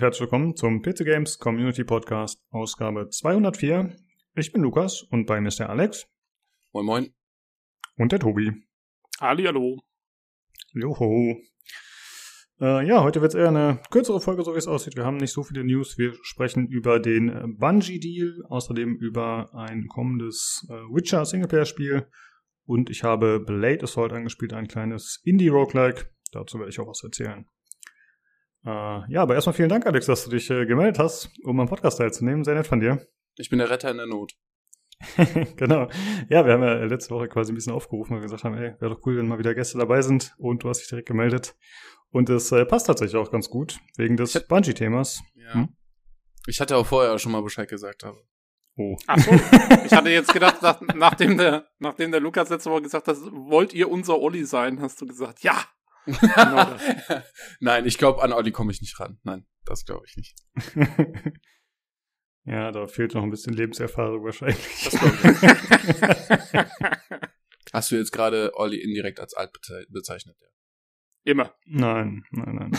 Hallo und herzlich willkommen zum PC Games Community Podcast, Ausgabe 204. Ich bin Lukas und bei mir ist der Alex. Moin Moin. Und der Tobi. Hallihallo. Joho. Äh, ja, heute wird es eher eine kürzere Folge, so wie es aussieht. Wir haben nicht so viele News. Wir sprechen über den Bungie-Deal, außerdem über ein kommendes äh, Witcher Singleplayer-Spiel und ich habe Blade Assault angespielt, ein kleines Indie-Roguelike. Dazu werde ich auch was erzählen. Äh, ja, aber erstmal vielen Dank, Alex, dass du dich äh, gemeldet hast, um am Podcast teilzunehmen. Sehr nett von dir. Ich bin der Retter in der Not. genau. Ja, wir haben ja letzte Woche quasi ein bisschen aufgerufen, weil wir gesagt haben, ey, wäre doch cool, wenn mal wieder Gäste dabei sind und du hast dich direkt gemeldet. Und es äh, passt tatsächlich auch ganz gut, wegen des Bungee-Themas. Ja. Hm? Ich hatte auch vorher schon mal Bescheid gesagt. Aber. Oh. Ach so. Ich hatte jetzt gedacht, nach, nachdem, der, nachdem der Lukas letzte Woche gesagt hat, wollt ihr unser Olli sein, hast du gesagt, ja. Genau Nein, ich glaube, an Olli komme ich nicht ran. Nein, das glaube ich nicht. ja, da fehlt noch ein bisschen Lebenserfahrung wahrscheinlich. Hast du jetzt gerade Olli indirekt als alt bezeichnet? Ja. Immer. Nein, nein, nein.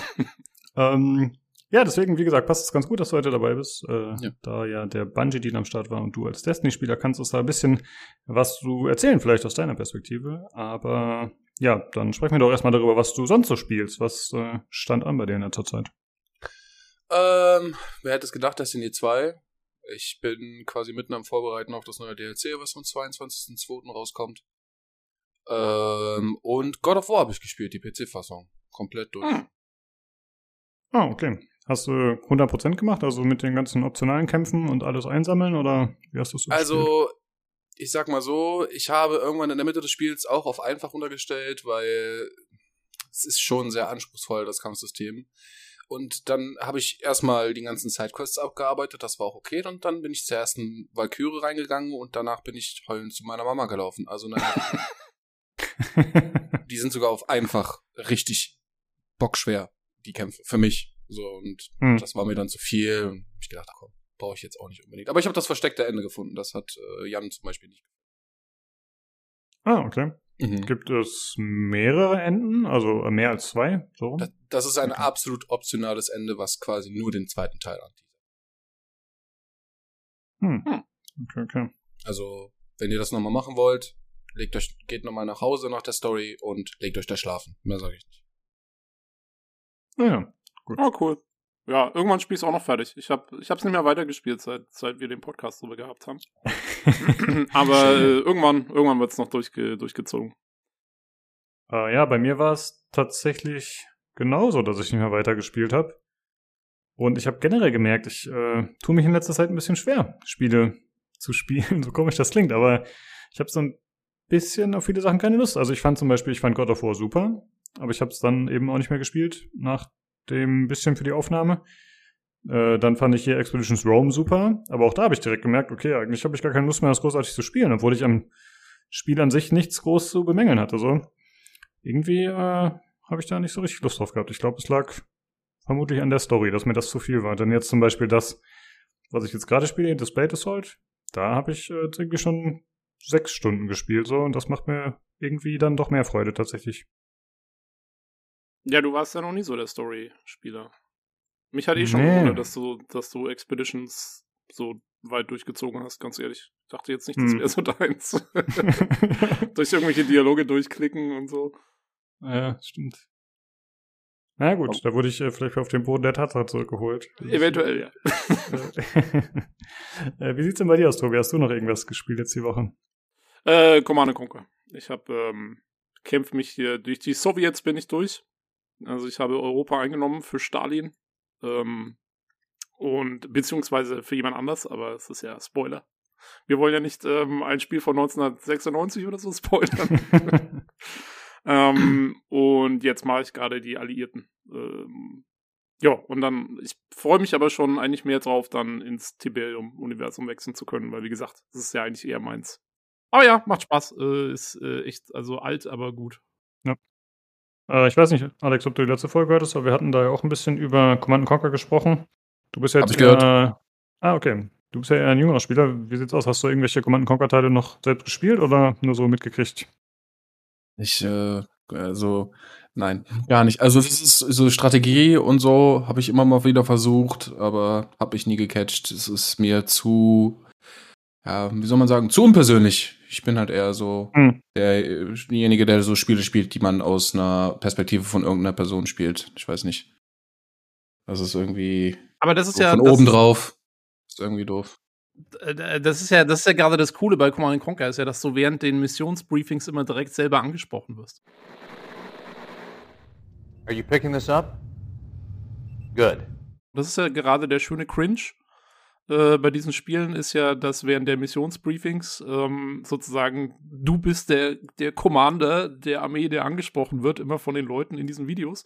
ähm, ja, deswegen, wie gesagt, passt es ganz gut, dass du heute dabei bist. Äh, ja. Da ja der Bungie-Deal am Start war und du als Destiny-Spieler kannst uns da ein bisschen was du erzählen, vielleicht aus deiner Perspektive. Aber ja, dann sprechen wir doch erstmal darüber, was du sonst so spielst. Was äh, stand an bei dir in letzter Zeit? Ähm, wer hätte es gedacht, Destiny 2? Ich bin quasi mitten am Vorbereiten auf das neue DLC, was am 22.02. rauskommt. Ähm, und God of War habe ich gespielt, die PC-Fassung. Komplett durch. Hm. Ah, okay. Hast du 100% gemacht, also mit den ganzen optionalen Kämpfen und alles einsammeln oder wie hast du es Also, ich sag mal so, ich habe irgendwann in der Mitte des Spiels auch auf einfach runtergestellt, weil es ist schon sehr anspruchsvoll, das Kampfsystem. Und dann habe ich erstmal die ganzen Sidequests abgearbeitet, das war auch okay. Und dann bin ich zur ersten Valkyrie reingegangen und danach bin ich heulend zu meiner Mama gelaufen. Also naja. die sind sogar auf einfach richtig bockschwer, die Kämpfe, für mich. So, und hm. das war mir dann zu viel. Und ich gedacht, komm, brauche ich jetzt auch nicht unbedingt. Aber ich habe das versteckte Ende gefunden. Das hat äh, Jan zum Beispiel nicht. Ah, okay. Mhm. Gibt es mehrere Enden? Also äh, mehr als zwei? So? Das, das ist ein okay. absolut optionales Ende, was quasi nur den zweiten Teil anteasert. Hm. hm. Okay, okay. Also, wenn ihr das nochmal machen wollt, legt euch, geht nochmal nach Hause nach der Story und legt euch da schlafen. Mehr sage ich nicht. Naja, gut. Oh, cool. Ja, irgendwann spiele ich es auch noch fertig. Ich habe ich hab's nicht mehr weitergespielt, seit, seit wir den Podcast drüber gehabt haben. Aber äh, irgendwann, irgendwann wird es noch durchge durchgezogen. Äh, ja, bei mir war es tatsächlich genauso, dass ich nicht mehr weitergespielt habe. Und ich habe generell gemerkt, ich äh, tue mich in letzter Zeit ein bisschen schwer, Spiele zu spielen, so komisch das klingt, aber ich habe so ein bisschen auf viele Sachen keine Lust. Also ich fand zum Beispiel, ich fand God of War super, aber ich habe es dann eben auch nicht mehr gespielt, nach dem bisschen für die Aufnahme. Äh, dann fand ich hier Expeditions Rome super, aber auch da habe ich direkt gemerkt, okay, eigentlich habe ich gar keine Lust mehr, das großartig zu spielen, obwohl ich am Spiel an sich nichts groß zu bemängeln hatte. So irgendwie äh, habe ich da nicht so richtig Lust drauf gehabt. Ich glaube, es lag vermutlich an der Story, dass mir das zu viel war. Denn jetzt zum Beispiel das, was ich jetzt gerade spiele, das Blade Assault, da habe ich äh, irgendwie schon sechs Stunden gespielt so und das macht mir irgendwie dann doch mehr Freude tatsächlich. Ja, du warst ja noch nie so der Story-Spieler. Mich hat eh schon nee. gewundert, dass du, dass du Expeditions so weit durchgezogen hast, ganz ehrlich. Ich dachte jetzt nicht, das hm. wäre so deins. Durch irgendwelche Dialoge durchklicken und so. Ja, stimmt. Na gut, oh. da wurde ich äh, vielleicht auf den Boden der Tatsache zurückgeholt. Eventuell, ja. äh, wie sieht's denn bei dir aus, Tobi? Hast du noch irgendwas gespielt jetzt die Woche? Äh, Command Conquer. Ich habe ähm, kämpfe mich hier durch die Sowjets bin ich durch. Also ich habe Europa eingenommen für Stalin. Ähm, und beziehungsweise für jemand anders, aber es ist ja Spoiler. Wir wollen ja nicht ähm, ein Spiel von 1996 oder so spoilern. ähm, und jetzt mache ich gerade die Alliierten. Ähm, ja, und dann, ich freue mich aber schon eigentlich mehr drauf, dann ins Tiberium-Universum wechseln zu können, weil wie gesagt, das ist ja eigentlich eher meins. Aber ja, macht Spaß. Äh, ist äh, echt, also alt, aber gut. Ja. Äh, ich weiß nicht, Alex, ob du die letzte Folge hörtest, aber wir hatten da ja auch ein bisschen über Command Conquer gesprochen. Du bist ja jetzt. Hab ich gehört. Äh, ah, okay. Du bist ja eher ein jüngerer Spieler. Wie sieht's aus? Hast du irgendwelche Command Conquer Teile noch selbst gespielt oder nur so mitgekriegt? Ich, äh, also, Nein, gar nicht. Also das ist so Strategie und so habe ich immer mal wieder versucht, aber habe ich nie gecatcht. Es ist mir zu, ja, wie soll man sagen, zu unpersönlich. Ich bin halt eher so hm. derjenige, der so Spiele spielt, die man aus einer Perspektive von irgendeiner Person spielt. Ich weiß nicht. Das ist irgendwie. Aber das ist so ja von oben drauf. Ist irgendwie doof. Das ist ja, das ist ja gerade das Coole bei Command Conquer, ist ja, dass du während den Missionsbriefings immer direkt selber angesprochen wirst. Are you picking this up? Good. Das ist ja gerade der schöne Cringe äh, bei diesen Spielen ist ja, dass während der Missionsbriefings ähm, sozusagen du bist der, der Commander der Armee, der angesprochen wird, immer von den Leuten in diesen Videos.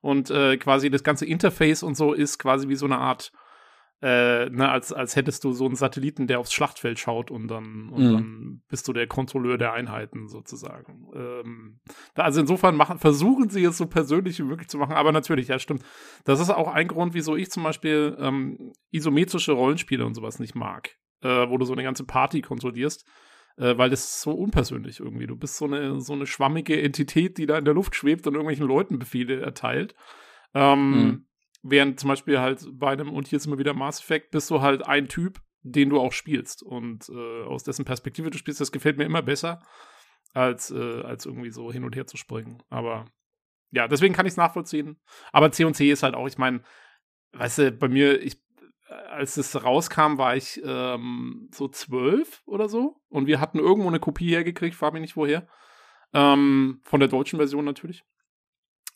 Und äh, quasi das ganze Interface und so ist quasi wie so eine Art äh, ne, als, als hättest du so einen Satelliten, der aufs Schlachtfeld schaut und dann, und mhm. dann bist du der Kontrolleur der Einheiten sozusagen. Ähm, da, also insofern machen, versuchen sie es so persönlich wie möglich zu machen, aber natürlich, ja, stimmt. Das ist auch ein Grund, wieso ich zum Beispiel ähm, isometrische Rollenspiele und sowas nicht mag, äh, wo du so eine ganze Party kontrollierst. Äh, weil das ist so unpersönlich irgendwie. Du bist so eine, so eine schwammige Entität, die da in der Luft schwebt und irgendwelchen Leuten Befehle erteilt. Ähm, mhm Während zum Beispiel halt bei einem, und hier ist immer wieder Mass Effect, bist du halt ein Typ, den du auch spielst. Und äh, aus dessen Perspektive du spielst, das gefällt mir immer besser, als, äh, als irgendwie so hin und her zu springen. Aber ja, deswegen kann ich es nachvollziehen. Aber C&C ist halt auch, ich meine, weißt du, bei mir, ich, als es rauskam, war ich ähm, so zwölf oder so. Und wir hatten irgendwo eine Kopie hergekriegt, frag mich nicht woher. Ähm, von der deutschen Version natürlich.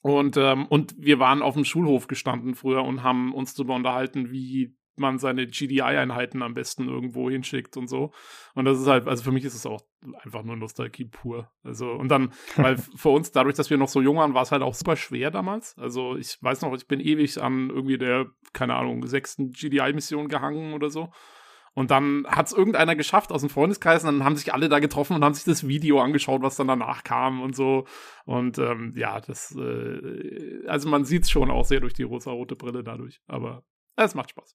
Und, ähm, und wir waren auf dem Schulhof gestanden früher und haben uns darüber unterhalten, wie man seine GDI-Einheiten am besten irgendwo hinschickt und so. Und das ist halt, also für mich ist es auch einfach nur Nostalgie pur. Also, und dann, weil für uns, dadurch, dass wir noch so jung waren, war es halt auch super schwer damals. Also, ich weiß noch, ich bin ewig an irgendwie der, keine Ahnung, sechsten GDI-Mission gehangen oder so. Und dann hat es irgendeiner geschafft aus dem Freundeskreis und dann haben sich alle da getroffen und haben sich das Video angeschaut, was dann danach kam und so. Und ähm, ja, das, äh, also man sieht es schon auch sehr durch die rosa-rote Brille dadurch. Aber es macht Spaß.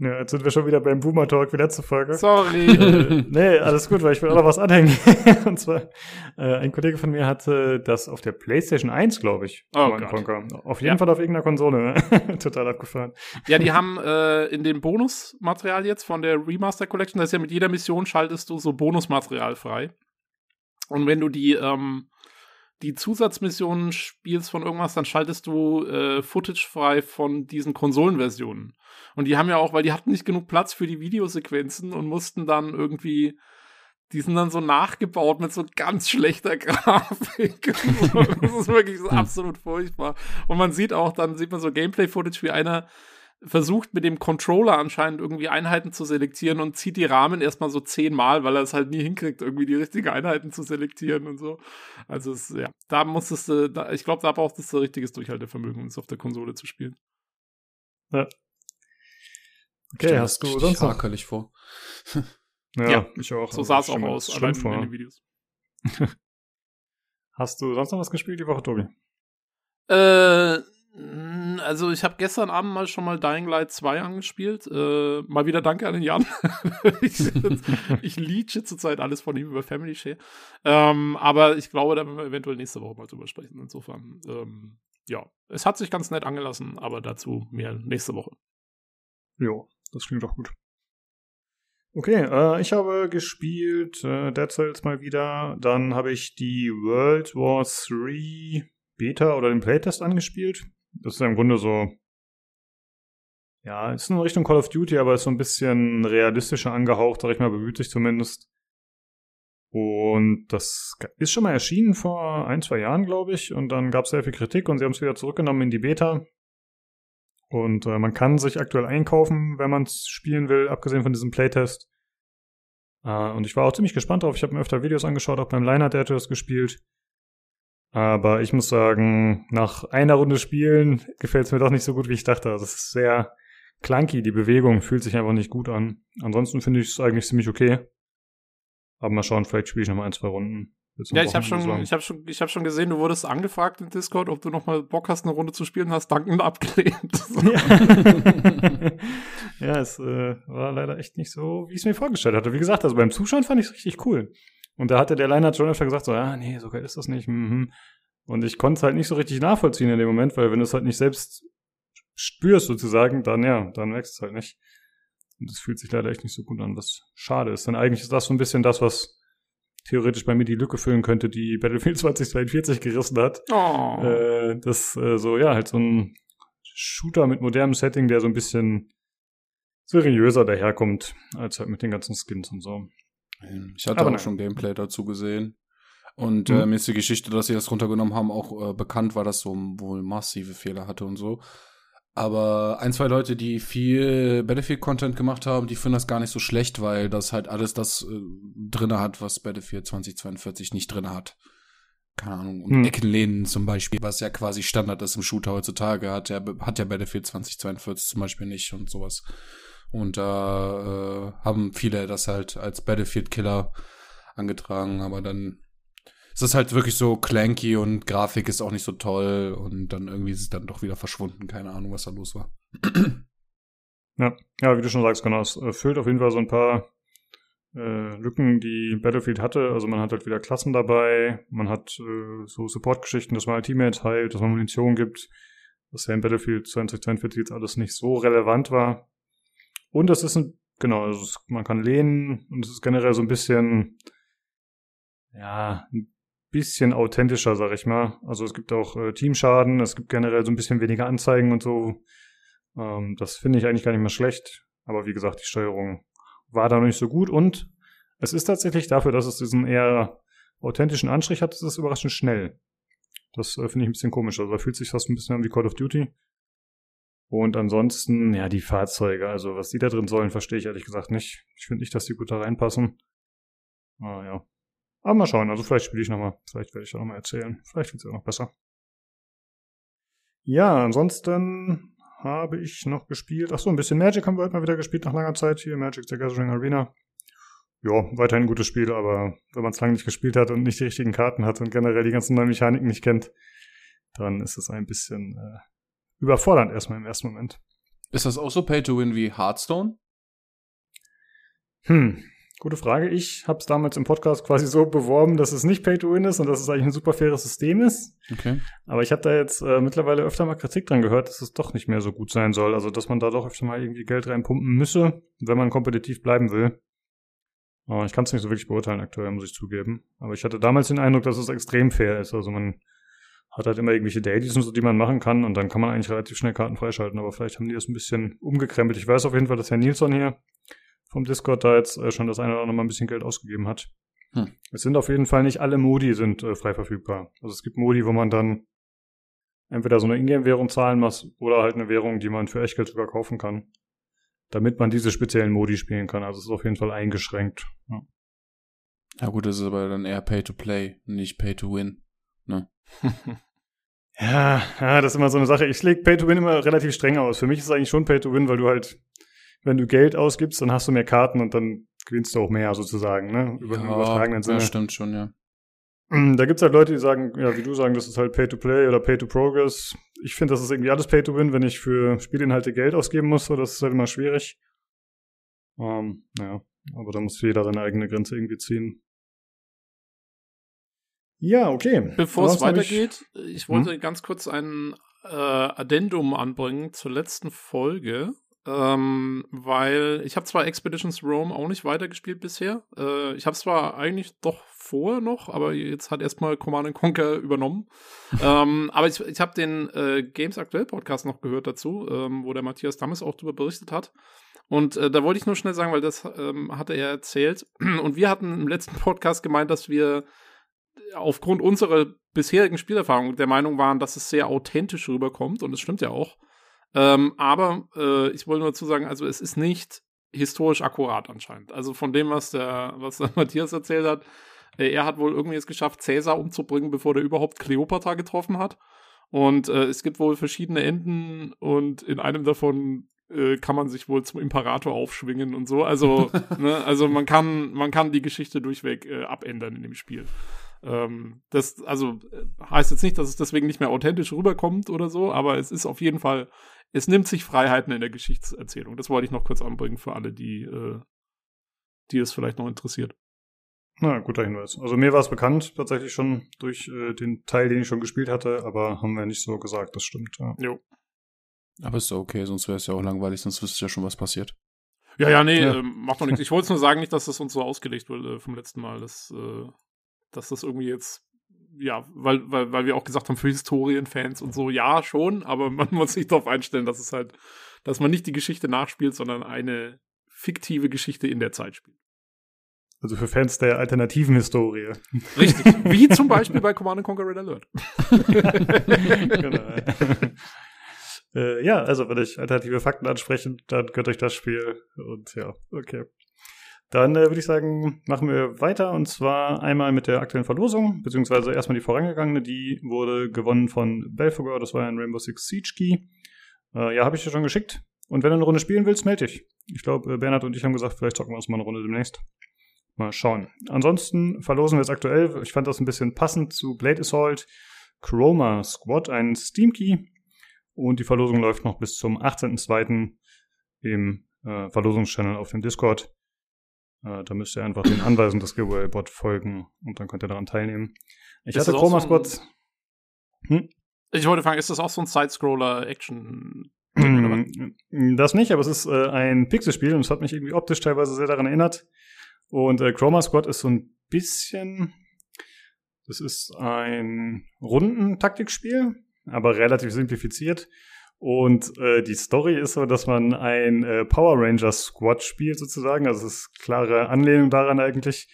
Ja, jetzt sind wir schon wieder beim Boomer Talk wie letzte Folge. Sorry. Äh, nee, alles gut, weil ich will auch noch was anhängen. Und zwar, äh, ein Kollege von mir hatte das auf der PlayStation 1, glaube ich. Oh Gott. Auf jeden ja. Fall auf irgendeiner Konsole. Total abgefahren. Ja, die haben äh, in dem Bonusmaterial jetzt von der Remaster Collection, das ist ja mit jeder Mission schaltest du so Bonusmaterial frei. Und wenn du die ähm, die Zusatzmissionen spielst von irgendwas, dann schaltest du äh, Footage frei von diesen Konsolenversionen. Und die haben ja auch, weil die hatten nicht genug Platz für die Videosequenzen und mussten dann irgendwie, die sind dann so nachgebaut mit so ganz schlechter Grafik. das ist wirklich so hm. absolut furchtbar. Und man sieht auch, dann sieht man so Gameplay-Footage, wie einer versucht mit dem Controller anscheinend irgendwie Einheiten zu selektieren und zieht die Rahmen erstmal so zehnmal, weil er es halt nie hinkriegt, irgendwie die richtigen Einheiten zu selektieren und so. Also es, ja, da musstest du, da, ich glaube, da brauchtest du richtiges Durchhaltevermögen, um es auf der Konsole zu spielen. Ja. Okay, Stimmt, hast du sonst noch? vor. ja, ja, ich auch. So also sah es auch aus, allein vor. in den Videos. hast du sonst noch was gespielt die Woche, Tobi? Äh, also ich habe gestern Abend mal schon mal Dying Light 2 angespielt. Äh, mal wieder danke an den Jan. ich, ich leache zurzeit alles von ihm über Family Share. Ähm, aber ich glaube, da werden wir eventuell nächste Woche mal drüber sprechen. Insofern, ähm, ja, es hat sich ganz nett angelassen, aber dazu mehr nächste Woche. Jo, das klingt doch gut. Okay, äh, ich habe gespielt äh, Dead Cells mal wieder. Dann habe ich die World War 3 Beta oder den Playtest angespielt. Das ist im Grunde so, ja, ist in Richtung Call of Duty, aber ist so ein bisschen realistischer angehaucht, sag ich mal, bemüht sich zumindest. Und das ist schon mal erschienen vor ein, zwei Jahren, glaube ich. Und dann gab es sehr viel Kritik und sie haben es wieder zurückgenommen in die Beta. Und äh, man kann sich aktuell einkaufen, wenn man es spielen will, abgesehen von diesem Playtest. Äh, und ich war auch ziemlich gespannt drauf. Ich habe mir öfter Videos angeschaut, auch beim Liner, der das gespielt. Aber ich muss sagen, nach einer Runde Spielen gefällt es mir doch nicht so gut, wie ich dachte. Also es ist sehr clunky, die Bewegung fühlt sich einfach nicht gut an. Ansonsten finde ich es eigentlich ziemlich okay. Aber mal schauen, vielleicht spiele ich noch mal ein, zwei Runden. Ja, ich habe schon, ich habe schon, ich habe schon gesehen, du wurdest angefragt in Discord, ob du noch mal Bock hast, eine Runde zu spielen, hast dankend abgelehnt. Ja, ja es äh, war leider echt nicht so, wie ich es mir vorgestellt hatte. Wie gesagt, also beim Zuschauen fand ich es richtig cool. Und da hatte der Leinert schon öfter gesagt, so, ja, nee, so geil ist das nicht. Mhm. Und ich konnte es halt nicht so richtig nachvollziehen in dem Moment, weil wenn du es halt nicht selbst spürst sozusagen, dann ja, dann wächst es halt nicht. Und das fühlt sich leider echt nicht so gut an, was schade ist. Denn eigentlich ist das so ein bisschen das, was theoretisch bei mir die Lücke füllen könnte, die Battlefield 2042 gerissen hat. Oh. Äh, das äh, so, ja, halt so ein Shooter mit modernem Setting, der so ein bisschen seriöser daherkommt, als halt mit den ganzen Skins und so. Ich hatte Aber auch nein. schon Gameplay dazu gesehen. Und Mhm. äh, mir ist die Geschichte, dass sie das runtergenommen haben, auch äh, bekannt war, dass so wohl massive Fehler hatte und so. Aber ein, zwei Leute, die viel Battlefield-Content gemacht haben, die finden das gar nicht so schlecht, weil das halt alles das äh, drinne hat, was Battlefield 2042 nicht drinne hat. Keine Ahnung, um Hm. Eckenlehnen zum Beispiel, was ja quasi Standard ist im Shooter heutzutage, hat ja, hat ja Battlefield 2042 zum Beispiel nicht und sowas. Und da äh, haben viele das halt als Battlefield-Killer angetragen, aber dann ist es halt wirklich so clanky und Grafik ist auch nicht so toll und dann irgendwie ist es dann doch wieder verschwunden. Keine Ahnung, was da los war. Ja, ja, wie du schon sagst, genau, es äh, füllt auf jeden Fall so ein paar äh, Lücken, die Battlefield hatte. Also man hat halt wieder Klassen dabei, man hat äh, so Support-Geschichten, dass man halt Teammates heilt, dass man Munition gibt, was ja in Battlefield 2042 jetzt alles nicht so relevant war. Und es ist ein, genau, also man kann lehnen und es ist generell so ein bisschen, ja, ein bisschen authentischer, sag ich mal. Also es gibt auch äh, Teamschaden, es gibt generell so ein bisschen weniger Anzeigen und so. Ähm, das finde ich eigentlich gar nicht mehr schlecht. Aber wie gesagt, die Steuerung war da noch nicht so gut und es ist tatsächlich dafür, dass es diesen eher authentischen Anstrich hat, ist es überraschend schnell. Das äh, finde ich ein bisschen komisch. Also da fühlt sich fast ein bisschen an wie Call of Duty. Und ansonsten, ja, die Fahrzeuge, also was die da drin sollen, verstehe ich ehrlich gesagt nicht. Ich finde nicht, dass die gut da reinpassen. Ah, ja. Aber mal schauen, also vielleicht spiele ich nochmal. Vielleicht werde ich da nochmal erzählen. Vielleicht wird es ja noch besser. Ja, ansonsten habe ich noch gespielt. Ach so, ein bisschen Magic haben wir heute mal wieder gespielt nach langer Zeit hier. Magic the Gathering Arena. Ja, weiterhin ein gutes Spiel, aber wenn man es lange nicht gespielt hat und nicht die richtigen Karten hat und generell die ganzen neuen Mechaniken nicht kennt, dann ist es ein bisschen äh, überfordernd erstmal im ersten Moment. Ist das auch so Pay-to-Win wie Hearthstone? Hm, gute Frage. Ich habe es damals im Podcast quasi so beworben, dass es nicht Pay-to-Win ist und dass es eigentlich ein super faires System ist. Okay. Aber ich habe da jetzt äh, mittlerweile öfter mal Kritik dran gehört, dass es doch nicht mehr so gut sein soll. Also, dass man da doch öfter mal irgendwie Geld reinpumpen müsse, wenn man kompetitiv bleiben will. Aber ich kann es nicht so wirklich beurteilen aktuell, muss ich zugeben. Aber ich hatte damals den Eindruck, dass es extrem fair ist. Also man hat halt immer irgendwelche Dailies und so, die man machen kann und dann kann man eigentlich relativ schnell Karten freischalten. Aber vielleicht haben die das ein bisschen umgekrempelt. Ich weiß auf jeden Fall, dass Herr Nilsson hier vom Discord da jetzt äh, schon das eine oder andere Mal ein bisschen Geld ausgegeben hat. Hm. Es sind auf jeden Fall nicht alle Modi sind äh, frei verfügbar. Also es gibt Modi, wo man dann entweder so eine Ingame-Währung zahlen muss oder halt eine Währung, die man für Echtgeld sogar kaufen kann, damit man diese speziellen Modi spielen kann. Also es ist auf jeden Fall eingeschränkt. Ja. Ja gut, das ist aber dann eher Pay-to-Play, nicht Pay-to-Win. Ne? Ja, ja, das ist immer so eine Sache. Ich lege Pay-to-Win immer relativ streng aus. Für mich ist es eigentlich schon Pay-to-Win, weil du halt, wenn du Geld ausgibst, dann hast du mehr Karten und dann gewinnst du auch mehr sozusagen, ne? Über den übertragenen Sinne. ja, stimmt schon, ja. Mm, Da gibt's halt Leute, die sagen, ja, wie du sagen, das ist halt Pay-to-Play oder Pay-to-Progress. Ich finde, das ist irgendwie alles Pay-to-Win, wenn ich für Spielinhalte Geld ausgeben muss. So, das ist halt immer schwierig. Ähm, ja, aber da muss jeder seine eigene Grenze irgendwie ziehen. Ja, okay. Bevor es weitergeht, ich, wollte ganz kurz ein äh, Addendum anbringen zur letzten Folge. Ähm, weil ich habe zwar Expeditions Rome auch nicht weitergespielt bisher. Äh, ich habe es zwar eigentlich doch vorher noch, aber jetzt hat erstmal Command Conquer übernommen. ähm, aber ich, ich habe den äh, Games Aktuell Podcast noch gehört dazu, ähm, wo der Matthias Dammes auch darüber berichtet hat. Und äh, da wollte ich nur schnell sagen, weil das ähm, hatte er erzählt. Und wir hatten im letzten Podcast gemeint, dass wir aufgrund unserer bisherigen Spielerfahrung der Meinung waren, dass es sehr authentisch rüberkommt. Und es stimmt ja auch. Ähm, aber äh, ich wollte nur dazu sagen, also es ist nicht historisch akkurat anscheinend. Also von dem, was der, was der Matthias erzählt hat, äh, er hat wohl irgendwie es geschafft, Cäsar umzubringen, bevor der überhaupt Kleopatra getroffen hat. Und äh, es gibt wohl verschiedene Enden und in einem davon äh, kann man sich wohl zum Imperator aufschwingen und so. Also, ne, also man kann, man kann die Geschichte durchweg äh, abändern in dem Spiel. Ähm, das, also äh, heißt jetzt nicht, dass es deswegen nicht mehr authentisch rüberkommt oder so, aber es ist auf jeden Fall, es nimmt sich Freiheiten in der Geschichtserzählung. Das wollte ich noch kurz anbringen für alle, die, äh, die es vielleicht noch interessiert. Na, guter Hinweis. Also mir war es bekannt, tatsächlich schon durch äh, den Teil, den ich schon gespielt hatte, aber haben wir nicht so gesagt, das stimmt. Ja. Jo. Aber ist doch okay, sonst wäre es ja auch langweilig, sonst wüsste ja schon, was passiert. Ja, ja, nee, ja. Äh, macht doch nichts. Ich wollte es nur sagen, nicht, dass das uns so ausgelegt wurde vom letzten Mal, dass, äh, dass das irgendwie jetzt, ja, weil, weil, weil wir auch gesagt haben, für Historienfans und so, ja, schon, aber man muss sich darauf einstellen, dass es halt, dass man nicht die Geschichte nachspielt, sondern eine fiktive Geschichte in der Zeit spielt. Also für Fans der alternativen Historie. Richtig. Wie zum Beispiel bei Command Conquer Red Alert. genau. äh, ja, also wenn ich alternative Fakten ansprechen, dann gönnt euch das Spiel. Und ja, okay. Dann äh, würde ich sagen, machen wir weiter und zwar einmal mit der aktuellen Verlosung, beziehungsweise erstmal die vorangegangene, die wurde gewonnen von Belfagor, das war ein Rainbow Six Siege Key. Äh, ja, habe ich dir schon geschickt. Und wenn du eine Runde spielen willst, melde dich. Ich glaube, äh, Bernhard und ich haben gesagt, vielleicht zocken wir uns mal eine Runde demnächst. Mal schauen. Ansonsten verlosen wir es aktuell. Ich fand das ein bisschen passend zu Blade Assault Chroma Squad, ein Steam Key. Und die Verlosung läuft noch bis zum 18.02. im äh, Verlosungschannel auf dem Discord. Äh, da müsst ihr einfach den Anweisungen des Giveaway-Bot folgen und dann könnt ihr daran teilnehmen. Ich ist hatte Chroma Squad. So hm? Ich wollte fragen, ist das auch so ein Side-Scroller-Action? Das nicht, aber es ist äh, ein Pixelspiel und es hat mich irgendwie optisch teilweise sehr daran erinnert. Und äh, Chroma Squad ist so ein bisschen, das ist ein Rundentaktikspiel, aber relativ simplifiziert. Und äh, die Story ist so, dass man ein äh, Power Ranger Squad spielt sozusagen. Also es ist klare Anlehnung daran eigentlich.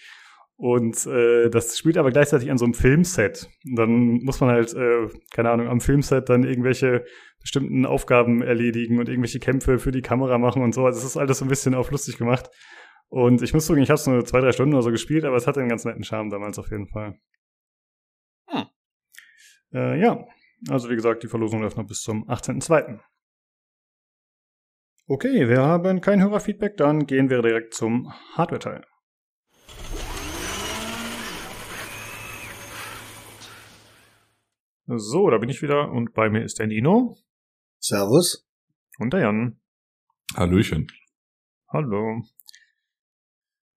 Und äh, das spielt aber gleichzeitig an so einem Filmset. Und dann muss man halt, äh, keine Ahnung, am Filmset dann irgendwelche bestimmten Aufgaben erledigen und irgendwelche Kämpfe für die Kamera machen und so. Also es ist alles so ein bisschen auf lustig gemacht. Und ich muss sagen, ich habe es nur zwei, drei Stunden oder so gespielt, aber es hatte einen ganz netten Charme damals auf jeden Fall. Hm. Äh, ja, also wie gesagt, die Verlosung läuft noch bis zum 18.02. Okay, wir haben kein Hörerfeedback, dann gehen wir direkt zum Hardware-Teil. So, da bin ich wieder und bei mir ist der Nino. Servus. Und der Jan. Hallöchen. Hallo.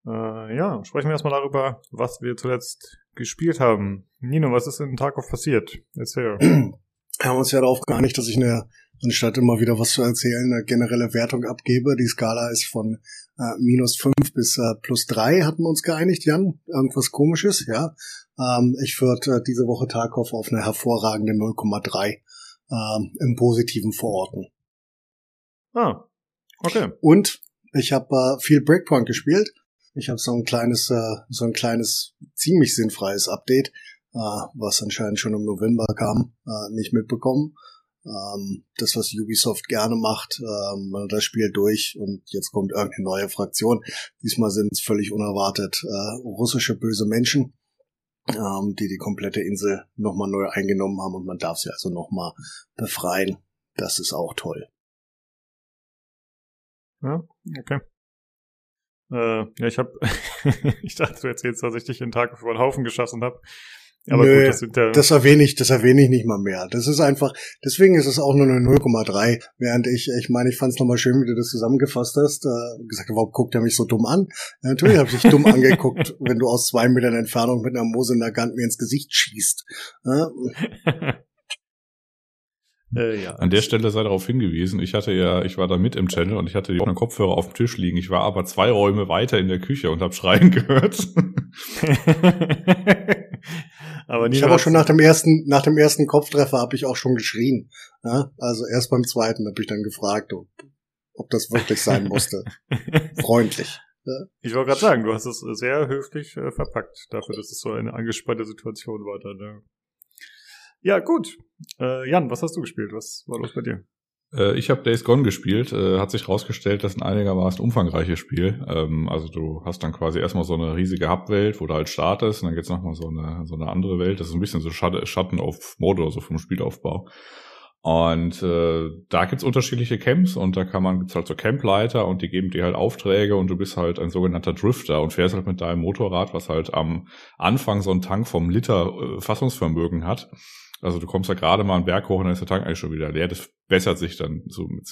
Äh, ja, sprechen wir erstmal darüber, was wir zuletzt gespielt haben. Nino, was ist in Tarkov passiert? Erzähl. Wir haben uns ja darauf geeinigt, dass ich eine, anstatt immer wieder was zu erzählen, eine generelle Wertung abgebe. Die Skala ist von äh, minus fünf bis äh, plus drei, hatten wir uns geeinigt, Jan. Irgendwas komisches, ja. Ähm, ich würde äh, diese Woche Tarkov auf eine hervorragende 0,3 ähm, im Positiven verorten. Ah, okay. Und ich habe äh, viel Breakpoint gespielt. Ich habe so ein kleines, äh, so ein kleines, ziemlich sinnfreies Update, äh, was anscheinend schon im November kam, äh, nicht mitbekommen. Ähm, das, was Ubisoft gerne macht, ähm, das Spiel durch und jetzt kommt irgendeine neue Fraktion. Diesmal sind es völlig unerwartet russische böse Menschen, ähm, die die komplette Insel nochmal neu eingenommen haben und man darf sie also nochmal befreien. Das ist auch toll. Ja, okay. Äh, ja, ich habe, ich dachte, du erzählst, dass ich dich den Tag über den Haufen geschossen habe. Aber Nö, gut, das, sind ja das erwähne ich, das erwähne ich nicht mal mehr. Das ist einfach, deswegen ist es auch nur eine 0,3. Während ich, ich meine, ich fand es nochmal schön, wie du das zusammengefasst hast. Äh, gesagt, warum guckt er mich so dumm an? Ja, natürlich habe ich dich dumm angeguckt, wenn du aus zwei Metern Entfernung mit einer Mose in der Gant mir ins Gesicht schießt. Ja? Äh, ja. An der Stelle sei darauf hingewiesen, ich hatte ja, ich war da mit im Channel und ich hatte die offenen Kopfhörer auf dem Tisch liegen. Ich war aber zwei Räume weiter in der Küche und habe Schreien gehört. aber ich habe auch schon nach dem ersten, nach dem ersten Kopftreffer habe ich auch schon geschrien. Ja? Also erst beim zweiten habe ich dann gefragt, ob, ob das wirklich sein musste. Freundlich. Ja? Ich wollte gerade sagen, du hast es sehr höflich äh, verpackt, dafür, dass es so eine angespannte Situation war dann. Ja. Ja, gut. Äh, Jan, was hast du gespielt? Was war los bei dir? Äh, ich habe Days Gone gespielt. Äh, hat sich rausgestellt, das ist ein einigermaßen umfangreiches Spiel. Ähm, also du hast dann quasi erstmal so eine riesige Hubwelt, wo du halt startest, und dann geht's nochmal so eine, so eine andere Welt. Das ist ein bisschen so Schatten auf Mode oder so vom Spielaufbau. Und äh, da gibt's unterschiedliche Camps und da kann man gibt's halt so Campleiter und die geben dir halt Aufträge und du bist halt ein sogenannter Drifter und fährst halt mit deinem Motorrad, was halt am Anfang so einen Tank vom Liter äh, Fassungsvermögen hat Also du kommst da gerade mal einen Berg hoch und dann ist der Tank eigentlich schon wieder leer. Das bessert sich dann so mit,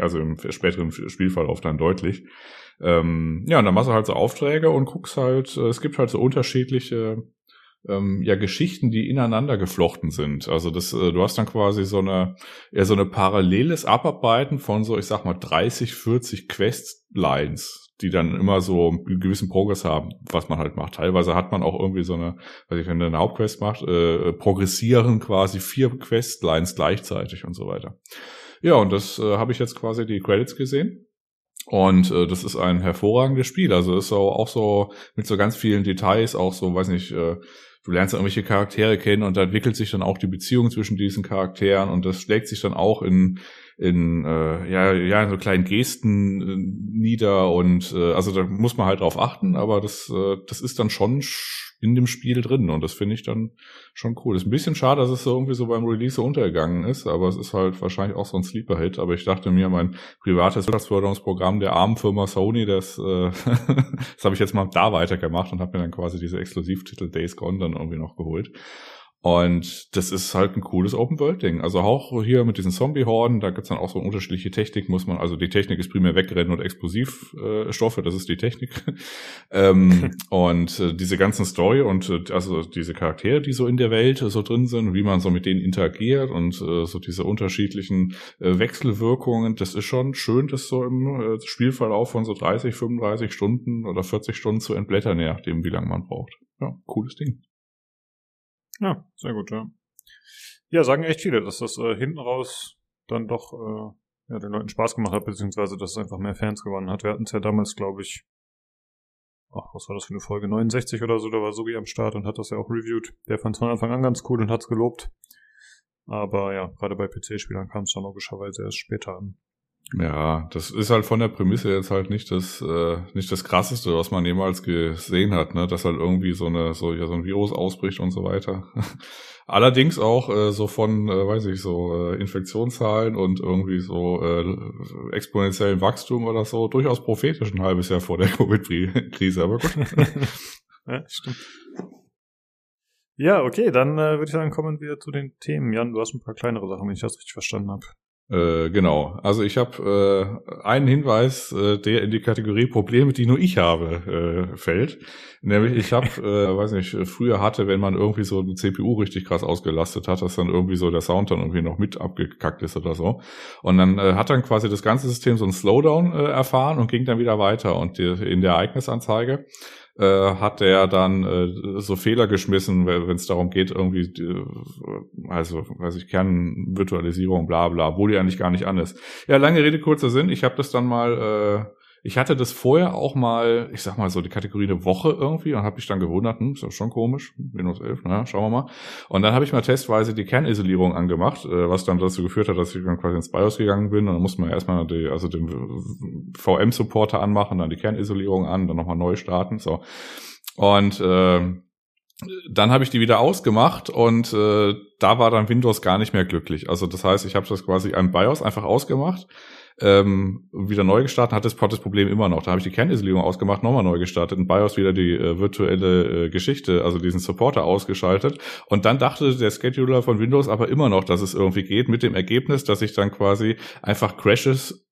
also im späteren Spielverlauf dann deutlich. Ähm, ja, und dann machst du halt so Aufträge und guckst halt, äh, es gibt halt so unterschiedliche ähm, ja Geschichten, die ineinander geflochten sind. Also das, äh, du hast dann quasi so eine, eher so eine paralleles Abarbeiten von so, ich sag mal, 30, 40 Questlines, die dann immer so einen gewissen Progress haben, was man halt macht. Teilweise hat man auch irgendwie so eine, weiß ich, wenn du eine Hauptquest macht, äh, progressieren quasi vier Questlines gleichzeitig und so weiter. Ja, und das äh, habe ich jetzt quasi die Credits gesehen. Und äh, das ist ein hervorragendes Spiel. Also ist so auch so mit so ganz vielen Details, auch so, weiß nicht, äh, du lernst irgendwelche Charaktere kennen und da entwickelt sich dann auch die Beziehung zwischen diesen Charakteren und das schlägt sich dann auch in in äh, ja ja in so kleinen Gesten äh, nieder und äh, also da muss man halt drauf achten, aber das äh, das ist dann schon in dem Spiel drin und das finde ich dann schon cool. Ist ein bisschen schade, dass es so irgendwie so beim Release untergegangen ist, aber es ist halt wahrscheinlich auch so ein Sleeper-Hit. Aber ich dachte mir, mein privates Wirtschaftsförderungsprogramm der armen Firma Sony, das, äh, das habe ich jetzt mal da weitergemacht und habe mir dann quasi diese Exklusivtitel Days Gone dann irgendwie noch geholt. Und das ist halt ein cooles Open-World-Ding. Also auch hier mit diesen Zombie-Horden, da gibt's dann auch so unterschiedliche Technik, muss man, also die Technik ist primär wegrennen und Explosivstoffe, das ist die Technik. ähm, und äh, diese ganzen Story und äh, also diese Charaktere, die so in der Welt äh, so drin sind, wie man so mit denen interagiert und äh, so diese unterschiedlichen äh, Wechselwirkungen, das ist schon schön, das so im äh, Spielverlauf von so 30, 35 Stunden oder 40 Stunden zu entblättern, je nachdem, wie lange man braucht. Ja, cooles Ding. Ja, sehr gut, ja. Ja, sagen echt viele, dass das äh, hinten raus dann doch äh, ja, den Leuten Spaß gemacht hat, beziehungsweise dass es einfach mehr Fans gewonnen hat. Wir hatten es ja damals, glaube ich, ach, was war das für eine Folge? 69 oder so, da war Sugi am Start und hat das ja auch reviewed. Der fand es von Anfang an ganz cool und hat es gelobt. Aber ja, gerade bei PC-Spielern kam es dann logischerweise erst später an. Ja, das ist halt von der Prämisse jetzt halt nicht das äh, nicht das krasseste, was man jemals gesehen hat, ne, dass halt irgendwie so eine so ja so ein Virus ausbricht und so weiter. Allerdings auch äh, so von, äh, weiß ich, so äh, Infektionszahlen und irgendwie so äh, exponentiellen Wachstum oder so durchaus prophetisch ein halbes Jahr vor der Covid-Krise, aber gut. ja, stimmt. Ja, okay, dann äh, würde ich sagen, kommen wir zu den Themen. Jan, du hast ein paar kleinere Sachen, wenn ich das richtig verstanden habe. Äh, genau. Also ich habe äh, einen Hinweis, äh, der in die Kategorie Probleme, die nur ich habe, äh, fällt. Nämlich ich habe, äh, weiß nicht, früher hatte, wenn man irgendwie so eine CPU richtig krass ausgelastet hat, dass dann irgendwie so der Sound dann irgendwie noch mit abgekackt ist oder so. Und dann äh, hat dann quasi das ganze System so einen Slowdown äh, erfahren und ging dann wieder weiter. Und die, in der Ereignisanzeige äh, hat er dann äh, so Fehler geschmissen, wenn es darum geht, irgendwie, äh, also, weiß ich, Kernvirtualisierung, bla bla, wo die eigentlich gar nicht an ist. Ja, lange Rede, kurzer Sinn. Ich habe das dann mal äh, ich hatte das vorher auch mal, ich sag mal so die Kategorie eine Woche irgendwie und habe mich dann gewundert, hm, ist das schon komisch, Windows 11, naja, schauen wir mal. Und dann habe ich mal testweise die Kernisolierung angemacht, äh, was dann dazu geführt hat, dass ich dann quasi ins BIOS gegangen bin und dann musste man erstmal die, also den VM-Supporter anmachen, dann die Kernisolierung an, dann nochmal neu starten, so. Und äh, dann habe ich die wieder ausgemacht und äh, da war dann Windows gar nicht mehr glücklich. Also das heißt, ich habe das quasi am BIOS einfach ausgemacht ähm, wieder neu gestartet, hat das, hat das Problem immer noch. Da habe ich die Kernisolierung ausgemacht, nochmal neu gestartet, in BIOS wieder die äh, virtuelle äh, Geschichte, also diesen Supporter ausgeschaltet. Und dann dachte der Scheduler von Windows aber immer noch, dass es irgendwie geht, mit dem Ergebnis, dass ich dann quasi einfach Crashes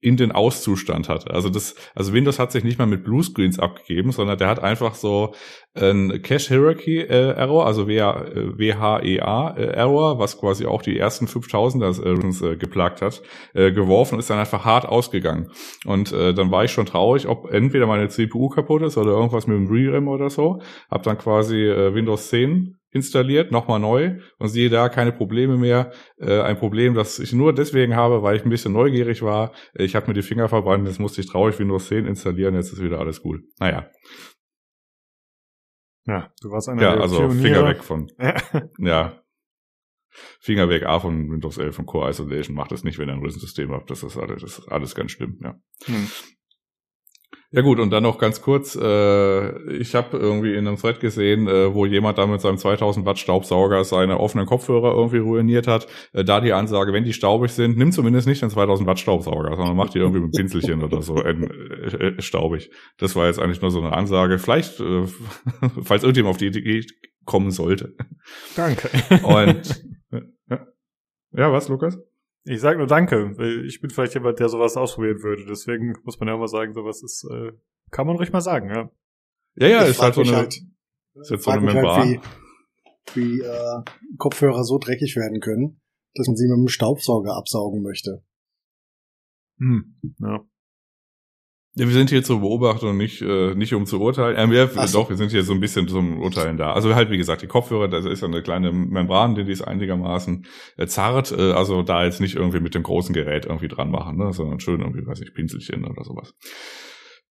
in den Auszustand hat. Also das, also Windows hat sich nicht mal mit Bluescreens abgegeben, sondern der hat einfach so ein Cache Hierarchy äh, Error, also WHEA äh, Error, was quasi auch die ersten 5000er äh, geplagt hat, äh, geworfen und ist dann einfach hart ausgegangen. Und äh, dann war ich schon traurig, ob entweder meine CPU kaputt ist oder irgendwas mit dem ReRAM oder so. Hab dann quasi äh, Windows 10 installiert, nochmal neu und sehe da keine Probleme mehr. Äh, ein Problem, das ich nur deswegen habe, weil ich ein bisschen neugierig war. Ich habe mir die Finger verbrannt, jetzt musste ich traurig Windows 10 installieren, jetzt ist wieder alles gut. Naja. Ja, du warst einer ja, der also Pioniere. Finger weg von. ja. Finger weg A von Windows 11 und Core Isolation macht das nicht, wenn ihr ein Rissensystem habt. Das ist alles, das ist alles ganz schlimm, ja. Hm. Ja gut, und dann noch ganz kurz, äh, ich habe irgendwie in einem Thread gesehen, äh, wo jemand da mit seinem 2000 Watt Staubsauger seine offenen Kopfhörer irgendwie ruiniert hat. Äh, da die Ansage, wenn die staubig sind, nimm zumindest nicht den 2000 Watt Staubsauger, sondern mach die irgendwie mit Pinselchen oder so äh, äh, staubig. Das war jetzt eigentlich nur so eine Ansage. Vielleicht, äh, falls irgendjemand auf die Idee, kommen sollte. Danke. Und ja, was, Lukas? Ich sag nur Danke, weil ich bin vielleicht jemand, der sowas ausprobieren würde. Deswegen muss man ja immer sagen, sowas ist, äh, kann man ruhig mal sagen, ja. Ja, ja, Ich ist halt so eine, halt- ist jetzt so eine halt, Membran. wie, wie äh, Kopfhörer so dreckig werden können, dass man sie mit einem Staubsauger absaugen möchte. Hm, ja. Ja, wir sind hier zur Beobachtung, nicht, äh, nicht um zu urteilen. Äh, wir, so. Doch, wir sind hier so ein bisschen zum Urteilen da. Also halt, wie gesagt, die Kopfhörer, das ist ja eine kleine Membran, die ist einigermaßen äh, zart. Äh, also da jetzt nicht irgendwie mit dem großen Gerät irgendwie dran machen, ne? sondern schön irgendwie, weiß ich, Pinselchen oder sowas.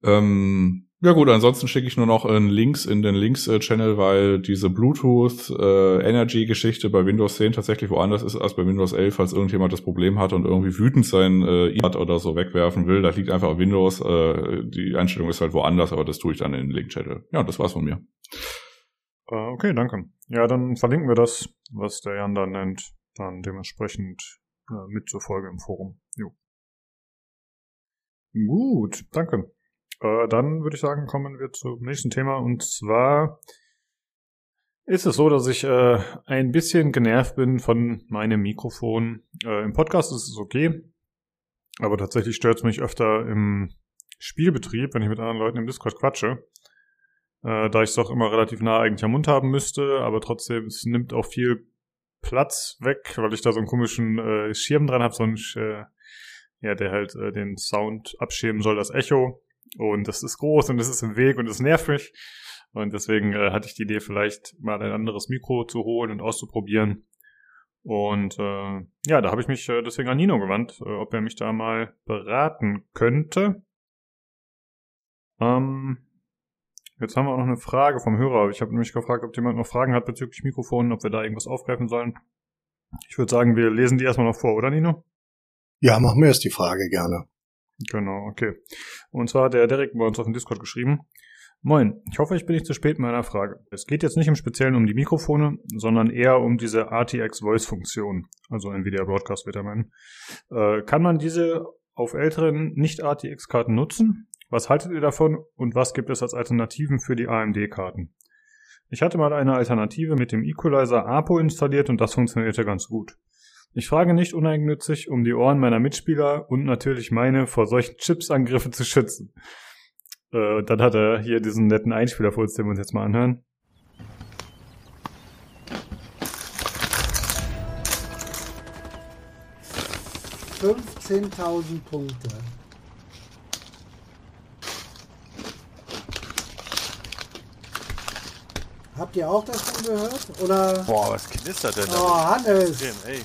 Ähm, ja gut, ansonsten schicke ich nur noch äh, Links in den Links-Channel, weil diese Bluetooth-Energy-Geschichte bei Windows 10 tatsächlich woanders ist als bei Windows 11, falls irgendjemand das Problem hat und irgendwie wütend sein äh, iPad oder so wegwerfen will. Das liegt einfach auf Windows. Äh, die Einstellung ist halt woanders, aber das tue ich dann in den Link-Channel. Ja, das war's von mir. Äh, okay, danke. Ja, dann verlinken wir das, was der Jan da nennt, dann dementsprechend äh, mit zur Folge im Forum. Jo. Gut, danke. Äh, dann würde ich sagen, kommen wir zum nächsten Thema und zwar ist es so, dass ich äh, ein bisschen genervt bin von meinem Mikrofon. Äh, Im Podcast ist es okay, aber tatsächlich stört es mich öfter im Spielbetrieb, wenn ich mit anderen Leuten im Discord quatsche äh, da ich es doch immer relativ nah eigentlich am Mund haben müsste, aber trotzdem, es nimmt auch viel Platz weg, weil ich da so einen komischen äh, Schirm dran habe, so einen, äh, ja, der halt äh, den Sound abschirmen soll, das Echo. Und das ist groß und das ist im Weg und das nervt mich. Und deswegen äh, hatte ich die Idee, vielleicht mal ein anderes Mikro zu holen und auszuprobieren. Und äh, ja, da habe ich mich äh, deswegen an Nino gewandt, äh, ob er mich da mal beraten könnte. Ähm, Jetzt haben wir auch noch eine Frage vom Hörer. Ich habe nämlich gefragt, ob jemand noch Fragen hat bezüglich Mikrofonen, ob wir da irgendwas aufgreifen sollen. Ich würde sagen, wir lesen die erstmal noch vor, oder Nino? Ja, machen wir erst die Frage gerne. Genau, okay. Und zwar hat der Derek bei uns auf dem Discord geschrieben. Moin, ich hoffe, ich bin nicht zu spät mit meiner Frage. Es geht jetzt nicht im Speziellen um die Mikrofone, sondern eher um diese RTX Voice Funktion, also Nvidia Broadcast wird er meinen. Äh, kann man diese auf älteren Nicht-RTX-Karten nutzen? Was haltet ihr davon und was gibt es als Alternativen für die AMD-Karten? Ich hatte mal eine Alternative mit dem Equalizer APO installiert und das funktionierte ganz gut. Ich frage nicht uneigennützig, um die Ohren meiner Mitspieler und natürlich meine vor solchen Chips-Angriffen zu schützen. Äh, dann hat er hier diesen netten Einspieler für uns, den wir uns jetzt mal anhören. Fünfzehntausend Punkte. Habt ihr auch davon gehört? Oder? Boah, was knistert denn Oh, da? Hannes! Extrem, ey.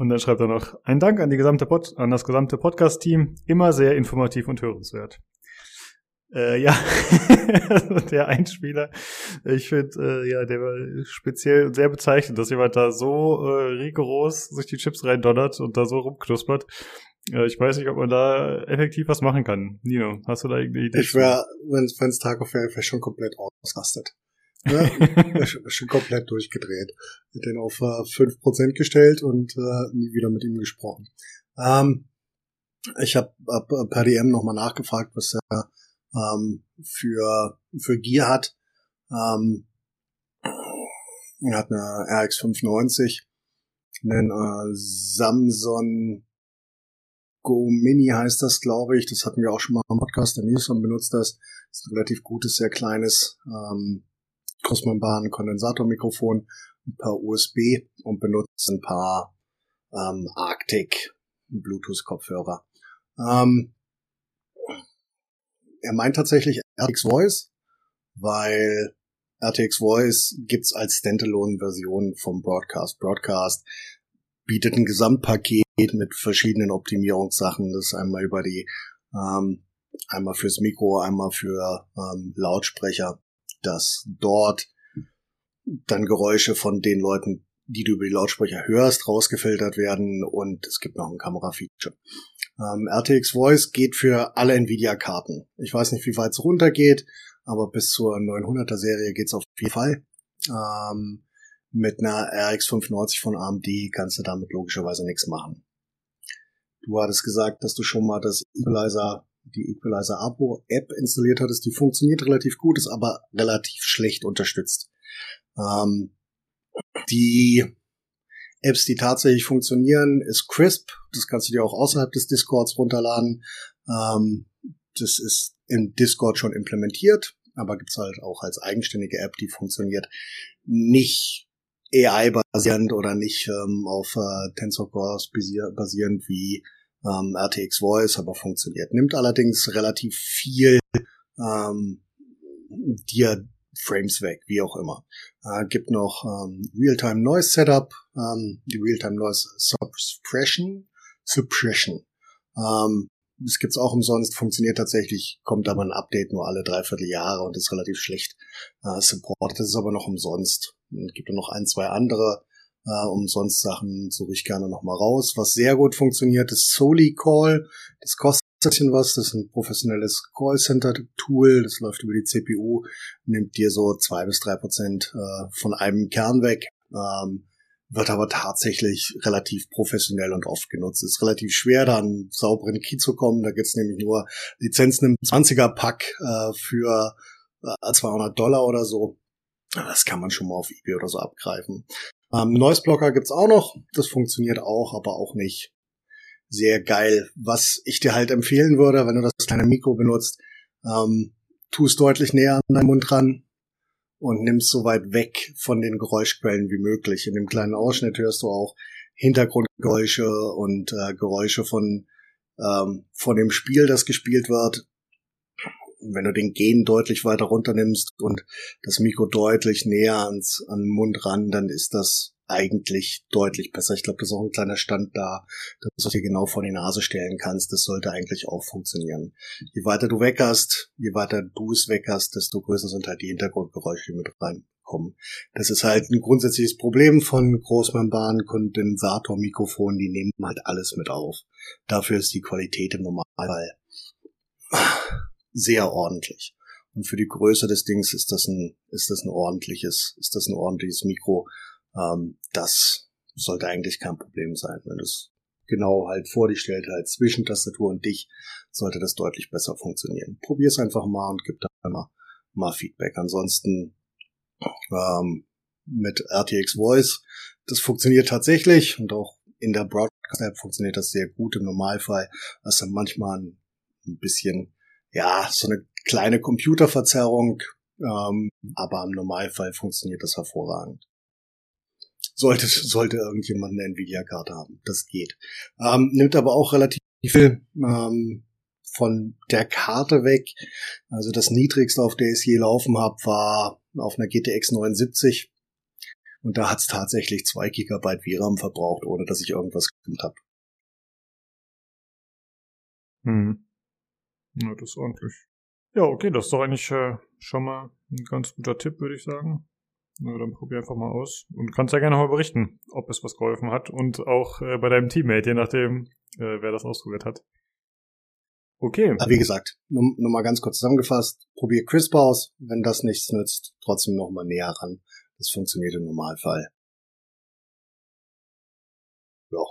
Und dann schreibt er noch, ein Dank an, die gesamte Pod an das gesamte Podcast-Team, immer sehr informativ und hörenswert. Äh, ja, der Einspieler, ich finde, äh, ja, der war speziell sehr bezeichnend, dass jemand da so äh, rigoros sich die Chips reindonnert und da so rumknuspert. Äh, ich weiß nicht, ob man da effektiv was machen kann. Nino, hast du da irgendeine Idee? Ich wäre, wenn es Tag auf wäre, wär schon komplett ausrastet. Wär schon, komplett durchgedreht. Hätte den auf äh, 5% gestellt und äh, nie wieder mit ihm gesprochen. Ähm, ich habe hab per DM nochmal nachgefragt, was er ähm, für, für Gear hat. Ähm, er hat eine RX 590, einen äh, Samsung Go Mini heißt das, glaube ich. Das hatten wir auch schon mal im Podcast. Der Nilsson benutzt das. Das ist ein relativ gutes, sehr kleines ähm, Großmembran Kondensatormikrofon, ein paar USB und benutzt ein paar ähm, Arctic Bluetooth Kopfhörer. Ähm, er meint tatsächlich RTX Voice, weil RTX Voice gibt's als Standalone-Version vom Broadcast. Broadcast bietet ein Gesamtpaket mit verschiedenen Optimierungssachen. Das ist einmal über die, ähm, einmal fürs Mikro, einmal für ähm, Lautsprecher, dass dort dann Geräusche von den Leuten, die du über die Lautsprecher hörst, rausgefiltert werden und es gibt noch ein Kamerafeature. Ähm, RTX Voice geht für alle Nvidia-Karten. Ich weiß nicht, wie weit es runtergeht, aber bis zur 900er Serie geht's auf jeden Fall. Ähm, mit einer RX 590 von AMD kannst du damit logischerweise nichts machen. Du hattest gesagt, dass du schon mal das Equalizer die Equalizer Abo App installiert hattest, die funktioniert relativ gut, ist aber relativ schlecht unterstützt. Ähm, die Apps, die tatsächlich funktionieren, ist Crisp. Das kannst du dir auch außerhalb des Discords runterladen. Ähm, das ist im Discord schon implementiert, aber gibt's halt auch als eigenständige App, die funktioniert nicht AI-basierend oder nicht ähm, auf äh, Tensor Cores basierend wie ähm, RTX Voice, aber funktioniert. Nimmt allerdings relativ viel ähm, dir Frames weg, wie auch immer. Äh, gibt noch ähm, Real-Time Noise Setup, ähm, die Real-Time Noise Suppression, Suppression. Ähm, das gibt's auch umsonst, funktioniert tatsächlich, kommt aber ein Update nur alle dreiviertel Jahre und ist relativ schlecht äh, supported. Das ist aber noch umsonst. Es gibt noch ein, zwei andere äh, umsonst Sachen, suche ich gerne nochmal raus. Was sehr gut funktioniert, ist Soli Call. Das kostet ein bisschen was. Das ist ein professionelles Callcenter-Tool. Das läuft über die CPU, nimmt dir so zwei bis drei Prozent äh, von einem Kern weg. Ähm, wird aber tatsächlich relativ professionell und oft genutzt. Ist relativ schwer, da an sauberen Key zu kommen. Da gibt's nämlich nur Lizenzen im 20er-Pack äh, für äh, 200 Dollar oder so. Das kann man schon mal auf eBay oder so abgreifen. Ähm, Noise Blocker gibt's auch noch. Das funktioniert auch, aber auch nicht sehr geil. Was ich dir halt empfehlen würde, wenn du das kleine Mikro benutzt, ähm, tu es deutlich näher an deinen Mund ran und nimmst so weit weg von den Geräuschquellen wie möglich. In dem kleinen Ausschnitt hörst du auch Hintergrundgeräusche und äh, Geräusche von ähm, von dem Spiel, das gespielt wird wenn du den Gen deutlich weiter runternimmst und das Mikro deutlich näher ans an den Mund ran, dann ist das eigentlich deutlich besser. Ich glaube, das ist auch ein kleiner Stand da, dass du dir genau vor die Nase stellen kannst. Das sollte eigentlich auch funktionieren. Je weiter du weg hast, je weiter du es weg hast, desto größer sind halt die Hintergrundgeräusche, die mit reinkommen. Das ist halt ein grundsätzliches Problem von Großmembran-Kondensator-Mikrofonen. Die nehmen halt alles mit auf. Dafür ist die Qualität im Normalfall sehr ordentlich. Und für die Größe des Dings ist das ein, ist das ein ordentliches, ist das ein ordentliches Mikro. Ähm, das sollte eigentlich kein Problem sein. Wenn du es genau halt vor dich stellt, halt zwischen Tastatur und dich, sollte das deutlich besser funktionieren. Probier es einfach mal und gib da mal, mal Feedback. Ansonsten ähm, mit RTX Voice, das funktioniert tatsächlich und auch in der Broadcast-App funktioniert das sehr gut im Normalfall. Das ist manchmal ein bisschen ja, so eine kleine Computerverzerrung, ähm, aber im Normalfall funktioniert das hervorragend. Sollte, sollte irgendjemand eine Nvidia-Karte haben, das geht. Ähm, nimmt aber auch relativ viel ähm, von der Karte weg. Also das niedrigste, auf der ich je laufen habe, war auf einer GTX 79. Und da hat's tatsächlich zwei Gigabyte VRAM verbraucht, ohne dass ich irgendwas gemacht habe. Hm. Ja, das ist ordentlich. Ja, okay, das ist doch eigentlich äh, schon mal ein ganz guter Tipp, würde ich sagen. Na, dann probier einfach mal aus. Und kannst ja gerne mal berichten, ob es was geholfen hat. Und auch äh, bei deinem Teammate, je nachdem, äh, wer das ausprobiert hat. Okay. Aber wie gesagt, nur, nur mal ganz kurz zusammengefasst, probier CRISPR aus. Wenn das nichts nützt, trotzdem noch mal näher ran. Das funktioniert im Normalfall. Ja.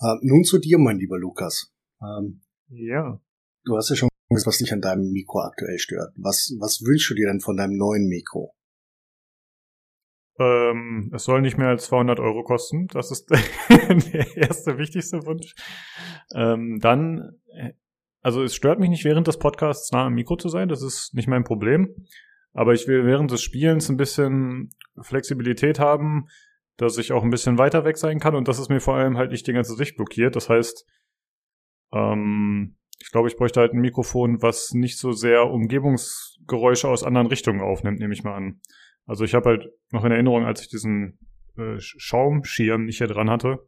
Äh, nun zu dir, mein lieber Lukas. Ähm, ja. Du hast ja schon gesagt, was dich an deinem Mikro aktuell stört. Was, was wünschst du dir denn von deinem neuen Mikro? Ähm, es soll nicht mehr als 200 Euro kosten. Das ist der erste wichtigste Wunsch. Ähm, dann, äh, also es stört mich nicht während des Podcasts nah am Mikro zu sein. Das ist nicht mein Problem. Aber ich will während des Spielens ein bisschen Flexibilität haben, dass ich auch ein bisschen weiter weg sein kann und dass es mir vor allem halt nicht die ganze Sicht blockiert. Das heißt, ähm, ich glaube, ich bräuchte halt ein Mikrofon, was nicht so sehr Umgebungsgeräusche aus anderen Richtungen aufnimmt, nehme ich mal an. Also ich habe halt noch in Erinnerung, als ich diesen äh, Schaumschirm nicht hier dran hatte,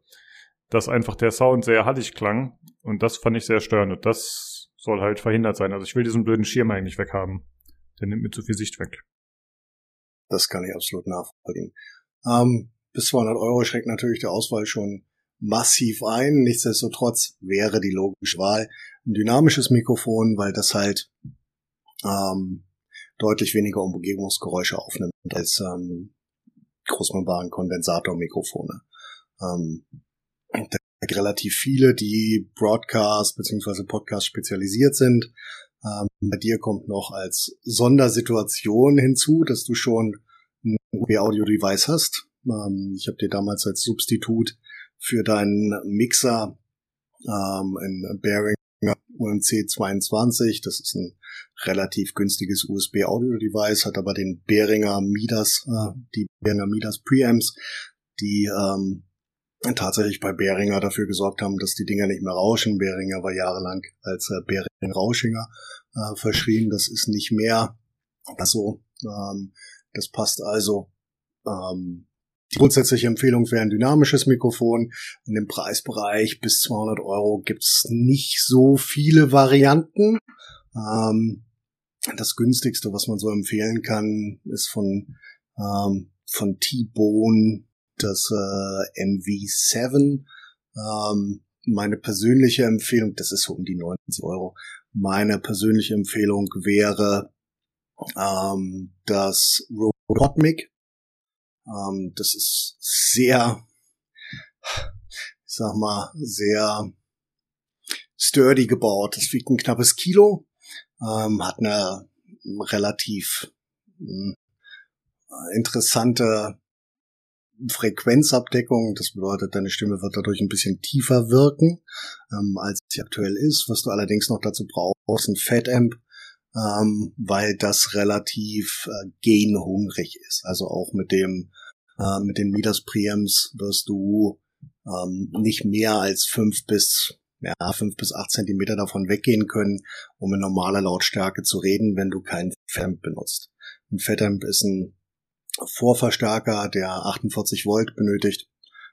dass einfach der Sound sehr hallig klang und das fand ich sehr störend. Und das soll halt verhindert sein. Also ich will diesen blöden Schirm eigentlich weghaben. Der nimmt mir zu viel Sicht weg. Das kann ich absolut nachvollziehen. Ähm, bis 200 Euro schreckt natürlich der Auswahl schon massiv ein. Nichtsdestotrotz wäre die logische Wahl ein dynamisches Mikrofon, weil das halt ähm, deutlich weniger Umgebungsgeräusche aufnimmt als ähm, Großmembran-Kondensatormikrofone. Ähm, relativ viele, die Broadcast beziehungsweise Podcast spezialisiert sind. Ähm, bei dir kommt noch als Sondersituation hinzu, dass du schon ein USB-Audio-Device hast. Ähm, ich habe dir damals als Substitut für deinen Mixer ähm, ein Behringer UMC 22, das ist ein relativ günstiges USB-Audio-Device, hat aber den Behringer Midas, äh, die Behringer Midas Preamps, die ähm, tatsächlich bei Behringer dafür gesorgt haben, dass die Dinger nicht mehr rauschen. Behringer war jahrelang als äh, Behringer Rauschinger äh, verschrien. Das ist nicht mehr so. Ähm, das passt also. Ähm, grundsätzliche Empfehlung wäre ein dynamisches Mikrofon. In dem Preisbereich bis 200 Euro gibt's nicht so viele Varianten. Ähm, das günstigste, was man so empfehlen kann, ist von, ähm, von T-Bone das äh, MV7. Ähm, meine persönliche Empfehlung, das ist so um die 90 Euro. Meine persönliche Empfehlung wäre ähm, das Robotmic. Ähm, das ist sehr, ich sag mal, sehr sturdy gebaut. Das wiegt ein knappes Kilo, ähm, hat eine relativ mh, hm, interessante Frequenzabdeckung. Das bedeutet, deine Stimme wird dadurch ein bisschen tiefer wirken, ähm, als sie aktuell ist. Was du allerdings noch dazu brauchst, ein Fat-Amp, ähm, weil das relativ äh, gain-hungrig ist. Also auch mit dem äh, mit den Midas Preamps wirst du ähm, nicht mehr als fünf bis ja, fünf bis acht Zentimeter davon weggehen können, um in normaler Lautstärke zu reden, wenn du kein Fat-Amp benutzt. Ein Fat-Amp ist ein Vorverstärker, der 48 Volt benötigt,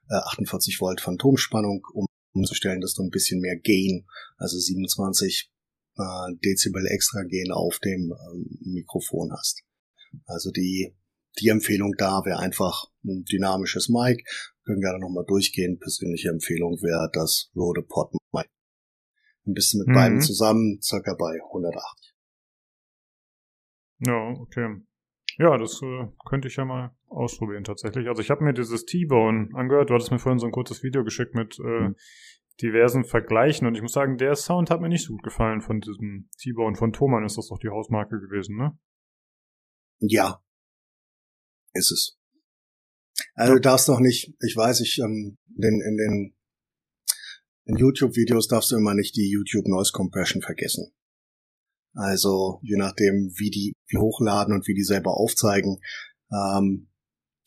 äh, 48 Volt Phantomspannung, um umzustellen, dass du ein bisschen mehr Gain, also 27 äh, Dezibel extra Gain auf dem ähm, Mikrofon hast. Also die, die Empfehlung da wäre einfach ein dynamisches Mic. Können gerne nochmal durchgehen. Persönliche Empfehlung wäre das Rode Pod Mic. Bist du mit mhm. beiden zusammen circa bei 180. Ja, okay. Ja, das äh, könnte ich ja mal ausprobieren tatsächlich. Also ich habe mir dieses T-Bone angehört. Du hattest mir vorhin so ein kurzes Video geschickt mit äh, mhm. Diversen Vergleichen und ich muss sagen, der Sound hat mir nicht so gut gefallen von diesem T-Bone. Von Thomann ist das doch die Hausmarke gewesen, ne? Ja, ist es. Also du darfst noch nicht, ich weiß, ich ähm, in den, in den in YouTube-Videos darfst du immer nicht die YouTube Noise Compression vergessen. Also je nachdem, wie die wie hochladen und wie die selber aufzeigen, ähm,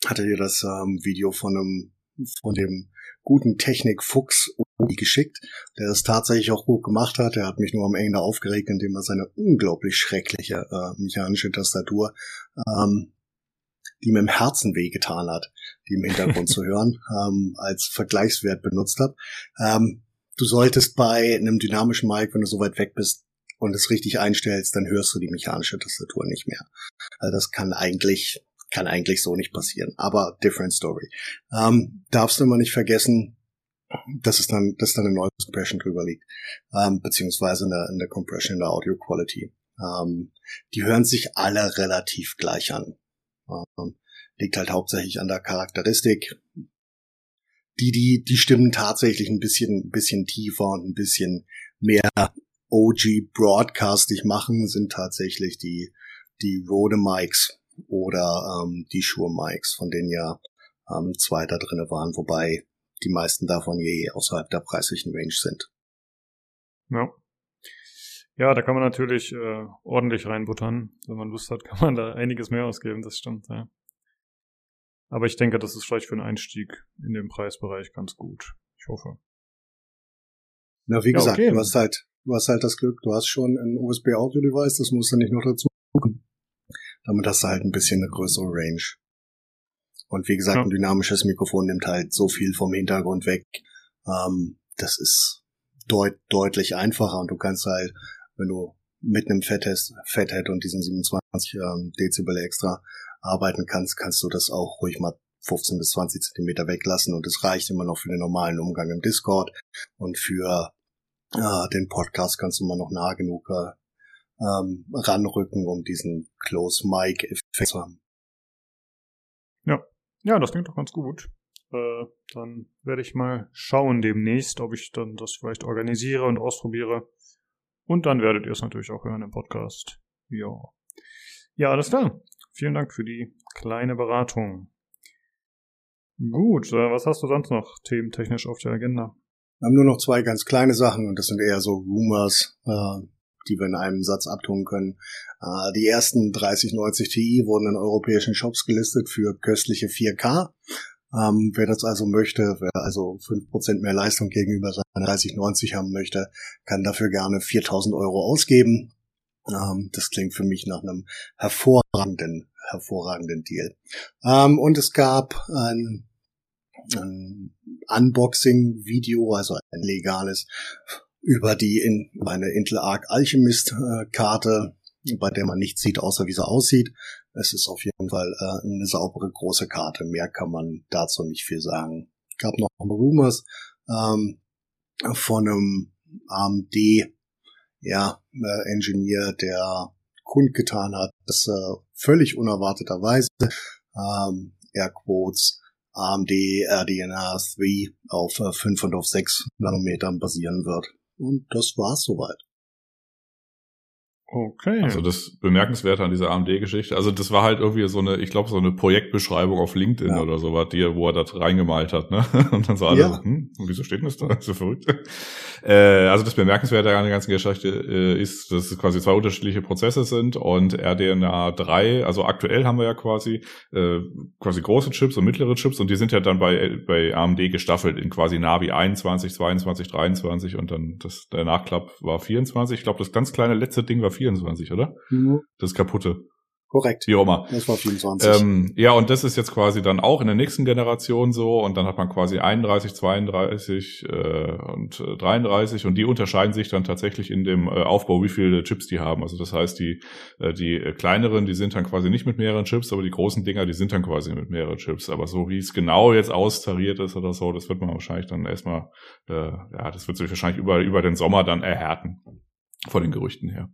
hatte dir das ähm, Video von einem von dem guten Technik Fuchs geschickt, der das tatsächlich auch gut gemacht hat. Er hat mich nur am Ende aufgeregt, indem er seine unglaublich schreckliche äh, mechanische Tastatur, ähm, die mir im Herzen wehgetan hat, die im Hintergrund zu hören, ähm, als Vergleichswert benutzt hat. Ähm, du solltest bei einem dynamischen Mic, wenn du so weit weg bist, und es richtig einstellst, dann hörst du die mechanische Tastatur nicht mehr. Also das kann eigentlich, kann eigentlich so nicht passieren. Aber different story. Ähm, darfst du immer nicht vergessen, dass es dann, dass da eine neue Compression drüber liegt, ähm, beziehungsweise in der, in der Compression in der Audio Quality. Ähm, die hören sich alle relativ gleich an. Ähm, liegt halt hauptsächlich an der Charakteristik. Die, die, die stimmen tatsächlich ein bisschen, ein bisschen tiefer und ein bisschen mehr OG broadcastig machen, sind tatsächlich die, die Rode Mics oder ähm, die Shure Mics, von denen ja ähm, zwei da drinne waren, wobei die meisten davon je außerhalb der preislichen Range sind. Ja. Ja, da kann man natürlich äh, ordentlich reinbuttern. Wenn man Lust hat, kann man da einiges mehr ausgeben, das stimmt, ja. Aber ich denke, das ist vielleicht für einen Einstieg in den Preisbereich ganz gut. Ich hoffe. Na, wie ja, gesagt, okay. du hast halt Du hast halt das Glück, du hast schon ein USB-Audio-Device, das musst du nicht noch dazu gucken. Damit hast du halt ein bisschen eine größere Range. Und wie gesagt, ja. ein dynamisches Mikrofon nimmt halt so viel vom Hintergrund weg. Ähm, das ist deut deutlich einfacher und du kannst halt, wenn du mit einem Fathead, Fathead und diesen 27 ähm, Dezibel extra arbeiten kannst, kannst du das auch ruhig mal 15 bis 20 Zentimeter weglassen und es reicht immer noch für den normalen Umgang im Discord und für äh, den Podcast kannst du mal noch nah genug äh, ähm, ranrücken, um diesen Close Mic Effekt zu haben. Ja, das klingt doch ganz gut. Äh, dann werde ich mal schauen demnächst, ob ich dann das vielleicht organisiere und ausprobiere. Und dann werdet ihr es natürlich auch hören im Podcast. Ja. Ja, alles klar. Vielen Dank für die kleine Beratung. Gut, äh, was hast du sonst noch thementechnisch auf der Agenda? Wir haben nur noch zwei ganz kleine Sachen und das sind eher so Rumors, äh, die wir in einem Satz abtun können. Äh, die ersten 3090 Ti wurden in europäischen Shops gelistet für köstliche 4K. Ähm, wer das also möchte, wer also 5% mehr Leistung gegenüber seiner 3090 haben möchte, kann dafür gerne 4000 Euro ausgeben. Ähm, das klingt für mich nach einem hervorragenden, hervorragenden Deal. Ähm, und es gab ein, ein Unboxing-Video, also ein legales, über die in eine Intel Arc Alchemist äh, Karte, bei der man nichts sieht, außer wie sie aussieht. Es ist auf jeden Fall äh, eine saubere große Karte. Mehr kann man dazu nicht viel sagen. Gab noch Rumors ähm, von einem AMD ja, äh, Engineer, der kundgetan hat, dass äh, völlig unerwarteterweise ähm, Airquotes AMD RDNA 3 auf äh, 5 und auf 6 Nanometern basieren wird. Und das war's soweit. Okay. Also das Bemerkenswerte an dieser AMD-Geschichte, also das war halt irgendwie so eine, ich glaube, so eine Projektbeschreibung auf LinkedIn Ja. oder so, was die, wo er das reingemalt hat, ne? Und dann so alle, Ja. so, hm, wieso steht denn das da? Ist so verrückt. Äh, also das Bemerkenswerte an der ganzen Geschichte äh, ist, dass es quasi zwei unterschiedliche Prozesse sind und RDNA 3, also aktuell haben wir ja quasi äh, quasi große Chips und mittlere Chips und die sind ja dann bei, bei AMD gestaffelt in quasi Navi 21, 22, 23 und dann das, der Nachklapp war 24. Ich glaube, das ganz kleine letzte Ding war 24, oder? Das kaputte. Korrekt. Wie auch immer. Das war 24. Ähm, ja, und das ist jetzt quasi dann auch in der nächsten Generation so und dann hat man quasi 31, 32 äh, und äh, 33 und die unterscheiden sich dann tatsächlich in dem äh, Aufbau, wie viele Chips die haben. Also das heißt, die, äh, die äh, kleineren, die sind dann quasi nicht mit mehreren Chips, aber die großen Dinger, die sind dann quasi mit mehreren Chips. Aber so wie es genau jetzt austariert ist oder so, das wird man wahrscheinlich dann erstmal, äh, ja, das wird sich wahrscheinlich über, über den Sommer dann erhärten. Von den Gerüchten her.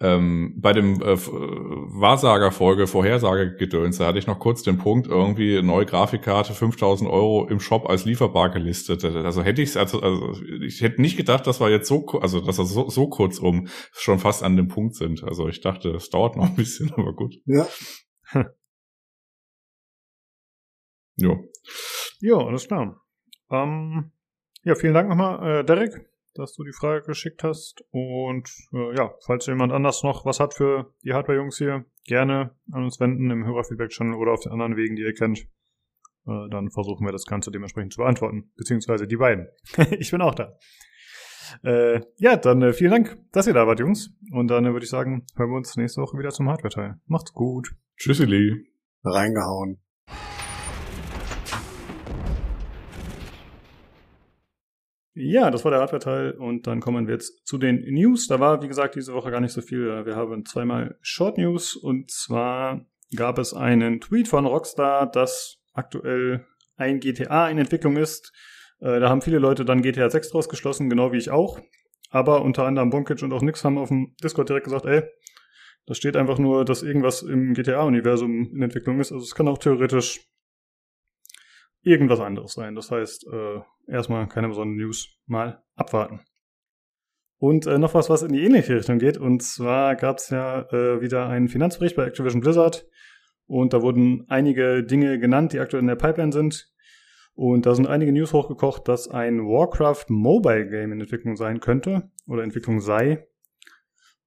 Ähm, bei dem äh, äh, Wahrsagerfolge, Vorhersagegedöns, da hatte ich noch kurz den Punkt, irgendwie neue Grafikkarte, 5000 Euro im Shop als lieferbar gelistet. Also hätte ich es, also, also ich hätte nicht gedacht, dass wir jetzt so, also dass wir so, so kurz um schon fast an dem Punkt sind. Also ich dachte, es dauert noch ein bisschen, aber gut. Ja. Jo. Ja, alles klar. Ähm, ja, vielen Dank nochmal, äh, Derek, dass du die Frage geschickt hast. Und äh, ja, falls jemand anders noch was hat für die Hardware-Jungs hier, gerne an uns wenden im Hörerfeedback-Channel oder auf den anderen Wegen, die ihr kennt. Äh, dann versuchen wir das Ganze dementsprechend zu beantworten. Beziehungsweise die beiden. ich bin auch da. Äh, ja, dann äh, vielen Dank, dass ihr da wart, Jungs. Und dann äh, würde ich sagen, hören wir uns nächste Woche wieder zum Hardware-Teil. Macht's gut. Tschüsseli. Reingehauen. Ja, das war der Hardware-Teil und dann kommen wir jetzt zu den News. Da war, wie gesagt, diese Woche gar nicht so viel. Wir haben zweimal Short News und zwar gab es einen Tweet von Rockstar, dass aktuell ein GTA in Entwicklung ist. Äh, Da haben viele Leute dann GTA 6 draus geschlossen, genau wie ich auch. Aber unter anderem Bonkic und auch Nix haben auf dem Discord direkt gesagt, ey, da steht einfach nur, dass irgendwas im GTA-Universum in Entwicklung ist. Also es kann auch theoretisch irgendwas anderes sein. Das heißt, äh, erstmal keine besonderen News, mal abwarten. Und äh, noch was, was in die ähnliche Richtung geht. Und zwar gab es ja äh, wieder einen Finanzbericht bei Activision Blizzard. Und da wurden einige Dinge genannt, die aktuell in der Pipeline sind. Und da sind einige News hochgekocht, dass ein Warcraft Mobile Game in Entwicklung sein könnte oder Entwicklung sei.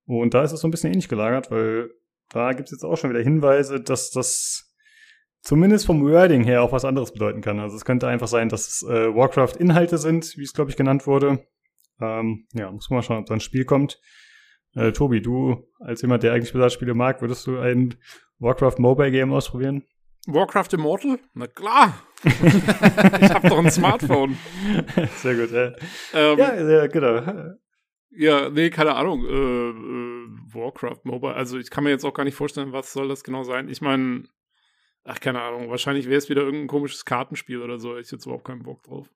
Und da ist es so ein bisschen ähnlich gelagert, weil da gibt es jetzt auch schon wieder Hinweise, dass das zumindest vom Wording her auch was anderes bedeuten kann. Also es könnte einfach sein, dass es äh, Warcraft-Inhalte sind, wie es, glaube ich, genannt wurde. Ähm, ja, muss man mal schauen, ob da ein Spiel kommt. Äh, Tobi, du als jemand, der eigentlich Blizzard-Spiele mag, würdest du ein Warcraft Mobile Game ausprobieren? Warcraft Immortal? Na klar. ich habe doch ein Smartphone. Sehr gut, ja. Ähm, Ja, ja, genau. Ja, nee, keine Ahnung. Äh, äh, Warcraft Mobile. Also ich kann mir jetzt auch gar nicht vorstellen, was soll das genau sein. Ich meine, ach, keine Ahnung. Wahrscheinlich wäre es wieder irgendein komisches Kartenspiel oder so. Ich jetzt überhaupt keinen Bock drauf.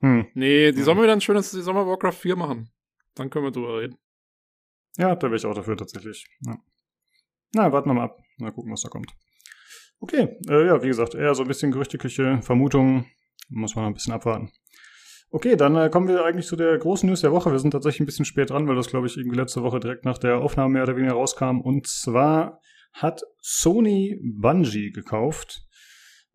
Hm. Nee, die Ja. sollen wir wieder ein schönes, die wir Warcraft 4 machen. Dann können wir drüber reden. Ja, da wäre ich auch dafür tatsächlich. Ja. Na, warten wir mal ab. Mal gucken, was da kommt. Okay, Okay, äh, ja, wie gesagt, eher so ein bisschen gerüchteküche Vermutungen. Muss man noch ein bisschen abwarten. Okay, dann äh, kommen wir eigentlich zu der großen News der Woche. Wir sind tatsächlich ein bisschen spät dran, weil das, glaube ich, irgendwie letzte Woche direkt nach der Aufnahme mehr oder weniger rauskam. Und zwar hat Sony Bungie gekauft.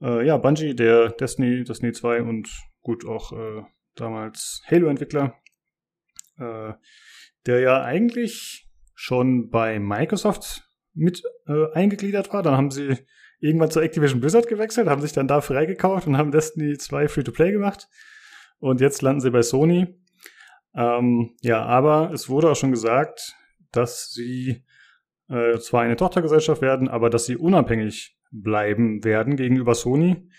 Äh, ja, Bungie, der Destiny, Destiny 2 und gut auch äh, damals Halo-Entwickler, äh, der ja eigentlich schon bei Microsoft mit äh, eingegliedert war. Dann haben sie irgendwann zu Activision Blizzard gewechselt, haben sich dann da freigekauft und haben Destiny 2 Free-to-Play gemacht. Und jetzt landen sie bei Sony. Ähm, ja, aber es wurde auch schon gesagt, dass sie äh, zwar eine Tochtergesellschaft werden, aber dass sie unabhängig bleiben werden gegenüber Sony.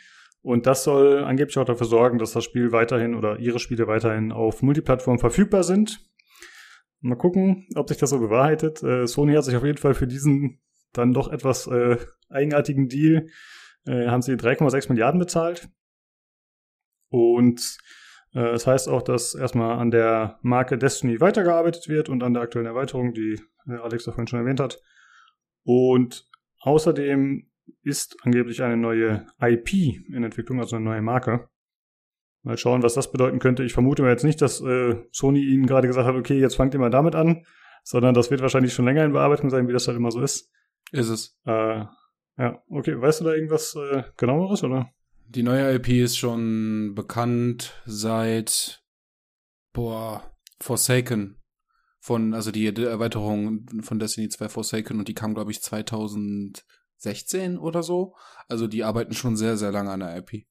Und das soll angeblich auch dafür sorgen, dass das Spiel weiterhin oder ihre Spiele weiterhin auf Multiplattform verfügbar sind. Mal gucken, ob sich das so bewahrheitet. Äh, Sony hat sich auf jeden Fall für diesen dann doch etwas äh, eigenartigen Deal, äh, haben sie 3,6 Milliarden bezahlt. Und äh, das heißt auch, dass erstmal an der Marke Destiny weitergearbeitet wird und an der aktuellen Erweiterung, die äh, Alex davon schon erwähnt hat. Und außerdem ist angeblich eine neue IP in Entwicklung, also eine neue Marke. Mal schauen, was das bedeuten könnte. Ich vermute mir jetzt nicht, dass äh, Sony ihnen gerade gesagt hat, okay, jetzt fangt ihr mal damit an, sondern das wird wahrscheinlich schon länger in Bearbeitung sein, wie das halt immer so ist. Ist es. Äh, ja, okay, weißt du da irgendwas äh, genaueres, oder? Die neue IP ist schon bekannt seit, boah, Forsaken. Von, also die Erweiterung von Destiny 2 Forsaken und die kam, glaube ich, 2016 oder so. Also die arbeiten schon sehr, sehr lange an der IP.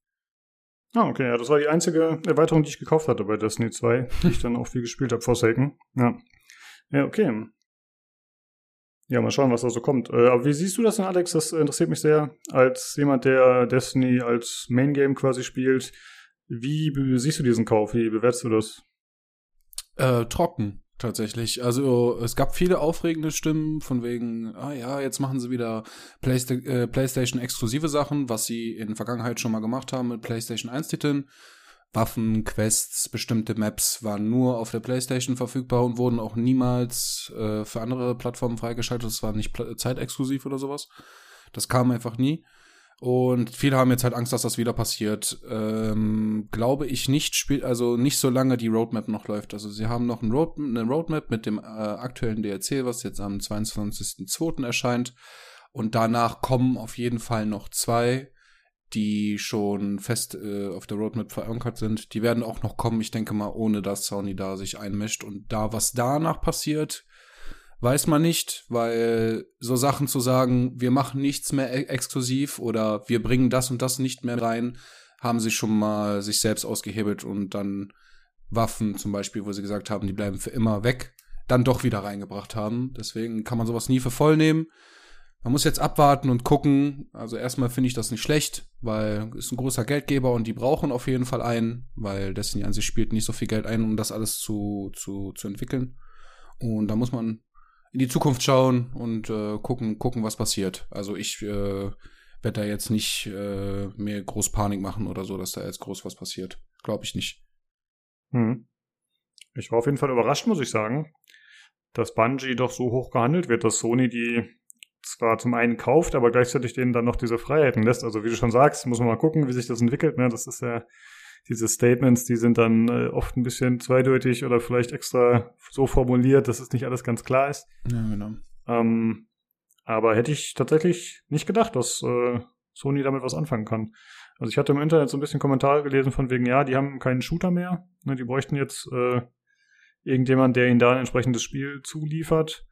Ah, okay, ja, das war die einzige Erweiterung, die ich gekauft hatte bei Destiny 2, die ich dann auch viel gespielt habe, Forsaken. Ja. Ja, okay. Ja, mal schauen, was da so kommt. Äh, aber wie siehst du das denn, Alex? Das interessiert mich sehr. Als jemand, der Destiny als Main Game quasi spielt, wie siehst du diesen Kauf? Wie bewertest du das? Äh, trocken, tatsächlich. Also es gab viele aufregende Stimmen von wegen, ah ja, jetzt machen sie wieder Playsta äh, PlayStation exklusive Sachen, was sie in der Vergangenheit schon mal gemacht haben mit PlayStation 1 Titeln. Waffen, Quests, bestimmte Maps waren nur auf der PlayStation verfügbar und wurden auch niemals äh, für andere Plattformen freigeschaltet. Das war nicht zeitexklusiv oder sowas. Das kam einfach nie. Und viele haben jetzt halt Angst, dass das wieder passiert. Ähm, glaube ich nicht, spielt also nicht so lange die Roadmap noch läuft. Also sie haben noch ein Road, eine Roadmap mit dem äh, aktuellen DLC, was jetzt am 22.02. erscheint. Und danach kommen auf jeden Fall noch zwei die schon fest äh, auf der Roadmap verankert sind. Die werden auch noch kommen, ich denke mal, ohne dass Sony da sich einmischt. Und da, was danach passiert, weiß man nicht, weil so Sachen zu sagen, wir machen nichts mehr e exklusiv oder wir bringen das und das nicht mehr rein, haben sie schon mal sich selbst ausgehebelt und dann Waffen zum Beispiel, wo sie gesagt haben, die bleiben für immer weg, dann doch wieder reingebracht haben. Deswegen kann man sowas nie für voll nehmen. Man muss jetzt abwarten und gucken. Also erstmal finde ich das nicht schlecht, weil ist ein großer Geldgeber und die brauchen auf jeden Fall einen, weil Destiny an sich spielt nicht so viel Geld ein, um das alles zu, zu, zu entwickeln. Und da muss man in die Zukunft schauen und äh, gucken, gucken, was passiert. Also ich äh, werde da jetzt nicht äh, mehr groß Panik machen oder so, dass da jetzt groß was passiert. Glaube ich nicht. Hm. Ich war auf jeden Fall überrascht, muss ich sagen, dass Bungie doch so hoch gehandelt wird, dass Sony die zwar zum einen kauft, aber gleichzeitig denen dann noch diese Freiheiten lässt. Also wie du schon sagst, muss man mal gucken, wie sich das entwickelt. Ne? Das ist ja diese Statements, die sind dann äh, oft ein bisschen zweideutig oder vielleicht extra so formuliert, dass es nicht alles ganz klar ist. Ja, genau. Ähm, aber hätte ich tatsächlich nicht gedacht, dass äh, Sony damit was anfangen kann. Also ich hatte im Internet so ein bisschen Kommentare gelesen von wegen, ja, die haben keinen Shooter mehr. Ne, die bräuchten jetzt äh, irgendjemand, der ihnen da ein entsprechendes Spiel zuliefert.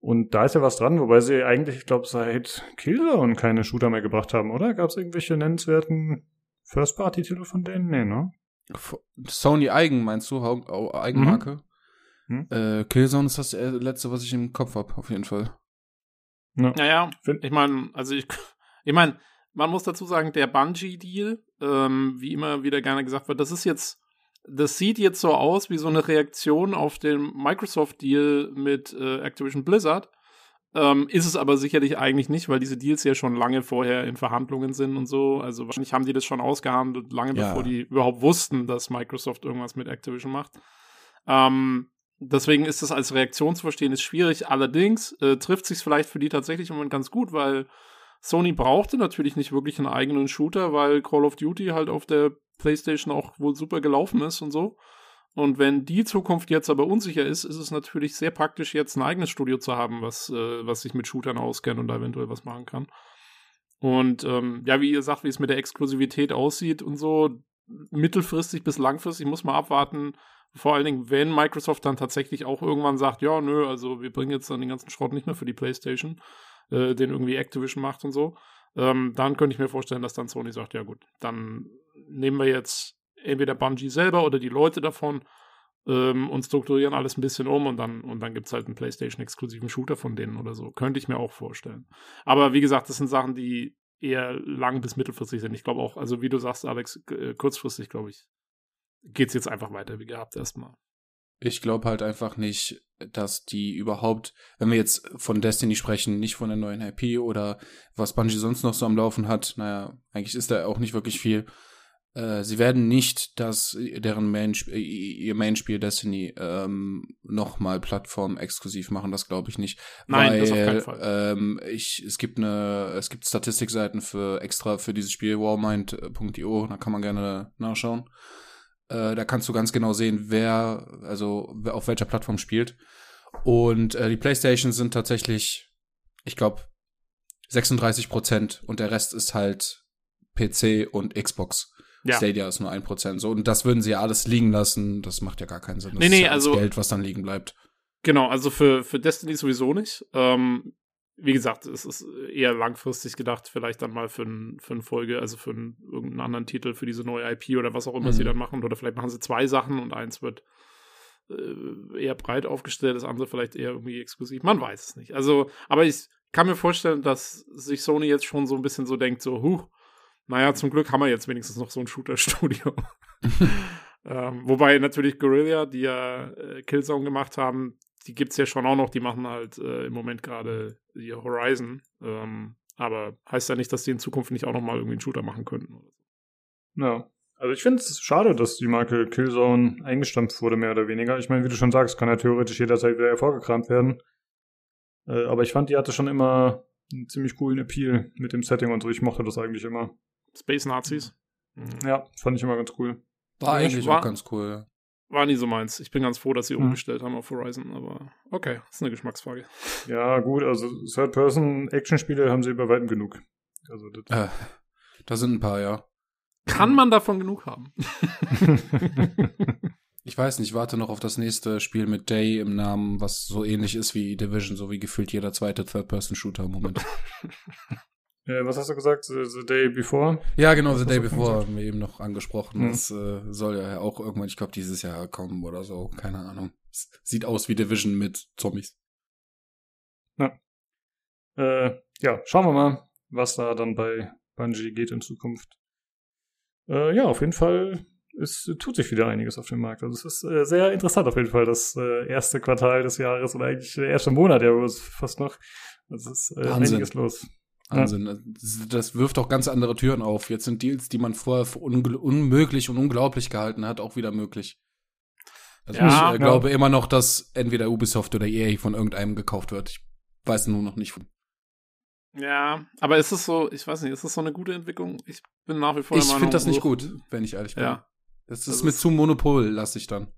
Und da ist ja was dran, wobei sie eigentlich, ich glaube, seit Killzone keine Shooter mehr gebracht haben, oder? Gab es irgendwelche nennenswerten First-Party-Titel von denen? Nee, ne? Sony eigen, meinst du? Eigenmarke? Mhm. Hm? Äh, Killzone ist das letzte, was ich im Kopf habe, auf jeden Fall. Ja. Naja, ich meine, also ich, ich meine, man muss dazu sagen, der Bungie-Deal, ähm, wie immer wieder gerne gesagt wird, das ist jetzt das sieht jetzt so aus wie so eine Reaktion auf den Microsoft-Deal mit äh, Activision Blizzard. Ähm, ist es aber sicherlich eigentlich nicht, weil diese Deals ja schon lange vorher in Verhandlungen sind und so. Also wahrscheinlich haben die das schon ausgehandelt, lange ja. bevor die überhaupt wussten, dass Microsoft irgendwas mit Activision macht. Ähm, deswegen ist das als Reaktion zu verstehen, ist schwierig. Allerdings äh, trifft sich vielleicht für die tatsächlich im Moment ganz gut, weil Sony brauchte natürlich nicht wirklich einen eigenen Shooter, weil Call of Duty halt auf der PlayStation auch wohl super gelaufen ist und so. Und wenn die Zukunft jetzt aber unsicher ist, ist es natürlich sehr praktisch, jetzt ein eigenes Studio zu haben, was, äh, was sich mit Shootern auskennt und da eventuell was machen kann. Und ähm, ja, wie ihr sagt, wie es mit der Exklusivität aussieht und so, mittelfristig bis langfristig muss man abwarten. Vor allen Dingen, wenn Microsoft dann tatsächlich auch irgendwann sagt, ja, nö, also wir bringen jetzt dann den ganzen Schrott nicht mehr für die PlayStation, äh, den irgendwie Activision macht und so, ähm, dann könnte ich mir vorstellen, dass dann Sony sagt, ja gut, dann nehmen wir jetzt entweder Bungie selber oder die Leute davon ähm, und strukturieren alles ein bisschen um und dann, und dann gibt es halt einen PlayStation-exklusiven Shooter von denen oder so. Könnte ich mir auch vorstellen. Aber wie gesagt, das sind Sachen, die eher lang bis mittelfristig sind. Ich glaube auch, also wie du sagst, Alex, äh, kurzfristig, glaube ich, geht es jetzt einfach weiter wie gehabt erstmal. Ich glaube halt einfach nicht, dass die überhaupt, wenn wir jetzt von Destiny sprechen, nicht von der neuen IP oder was Bungie sonst noch so am Laufen hat, naja, eigentlich ist da auch nicht wirklich viel. Äh, sie werden nicht das, deren Main, ihr Main-Spiel Destiny ähm, nochmal plattform-exklusiv machen, das glaube ich nicht. Nein, weil, das auf keinen Fall. Ähm, ich, es gibt eine, es gibt Statistikseiten für extra für dieses Spiel, warmind.io, da kann man gerne nachschauen. Äh, da kannst du ganz genau sehen, wer, also wer auf welcher Plattform spielt. Und äh, die Playstations sind tatsächlich, ich glaube, 36 Prozent und der Rest ist halt PC und Xbox. Ja. Stadia ist nur ein Prozent. So, und das würden sie ja alles liegen lassen. Das macht ja gar keinen Sinn. Das Nee, ist nee, ja alles also- Geld, was dann liegen bleibt. Genau, also für, für Destiny sowieso nicht. Ähm, wie gesagt, es ist eher langfristig gedacht, vielleicht dann mal für, ein, für eine Folge, also für einen, irgendeinen anderen Titel, für diese neue IP oder was auch immer Mhm. sie dann machen. Oder vielleicht machen sie zwei Sachen und eins wird äh, eher breit aufgestellt, das andere vielleicht eher irgendwie exklusiv. Man weiß es nicht. Also, aber ich kann mir vorstellen, dass sich Sony jetzt schon so ein bisschen so denkt, so, huh, naja, zum Glück haben wir jetzt wenigstens noch so ein Shooter-Studio. ähm, wobei natürlich Guerrilla, die ja äh, Killzone gemacht haben, die gibt's ja schon auch noch, die machen halt äh, im Moment gerade die Horizon. Ähm, aber heißt ja nicht, dass die in Zukunft nicht auch noch mal irgendwie einen Shooter machen könnten. Ja. Also ich finde es schade, dass die Marke Killzone eingestampft wurde, mehr oder weniger. Ich meine, wie du schon sagst, kann ja theoretisch jederzeit wieder hervorgekramt werden. Äh, aber ich fand, die hatte schon immer einen ziemlich coolen Appeal mit dem Setting und so. Ich mochte das eigentlich immer. Space Nazis. Mhm. Ja, fand ich immer ganz cool. War eigentlich war- auch ganz cool. War nie so meins. Ich bin ganz froh, dass sie Mhm. umgestellt haben auf Horizon, aber okay, ist eine Geschmacksfrage. Ja, gut, also Third-Person-Action-Spiele haben sie über weitem genug. Also das Äh, da sind ein paar, ja. Kann man davon genug haben? Ich weiß nicht, ich warte noch auf das nächste Spiel mit Day im Namen, was so ähnlich ist wie Division, so wie gefühlt jeder zweite Third-Person-Shooter im Moment. äh, was hast du gesagt? The, the Day Before? ja, genau, The Day Before haben wir eben noch angesprochen. Hm. Das äh, soll ja auch irgendwann, ich glaube, dieses Jahr kommen oder so. Keine Ahnung. Es sieht aus wie Division mit Zombies. Äh, ja, schauen wir mal, was da dann bei Bungie geht in Zukunft. Äh, ja, auf jeden Fall es tut sich wieder einiges auf dem Markt. Also es ist äh, sehr interessant auf jeden Fall, das äh, erste Quartal des Jahres oder eigentlich der erste Monat, ja, wo es fast noch. Also es ist äh, einiges los. Wahnsinn. Das, das wirft auch ganz andere Türen auf. Jetzt sind Deals, die man vorher für unmöglich und unglaublich gehalten hat, auch wieder möglich. Also Ja, ich äh, glaube immer noch, dass entweder Ubisoft oder EA von irgendeinem gekauft wird. Ich weiß nur noch nicht. Ja, aber ist es so, ich weiß nicht, ist das so eine gute Entwicklung? Ich bin nach wie vor Ich finde das nicht gut, wenn ich ehrlich bin. Ja. Das Das ist mir ist- zu monopollastig dann.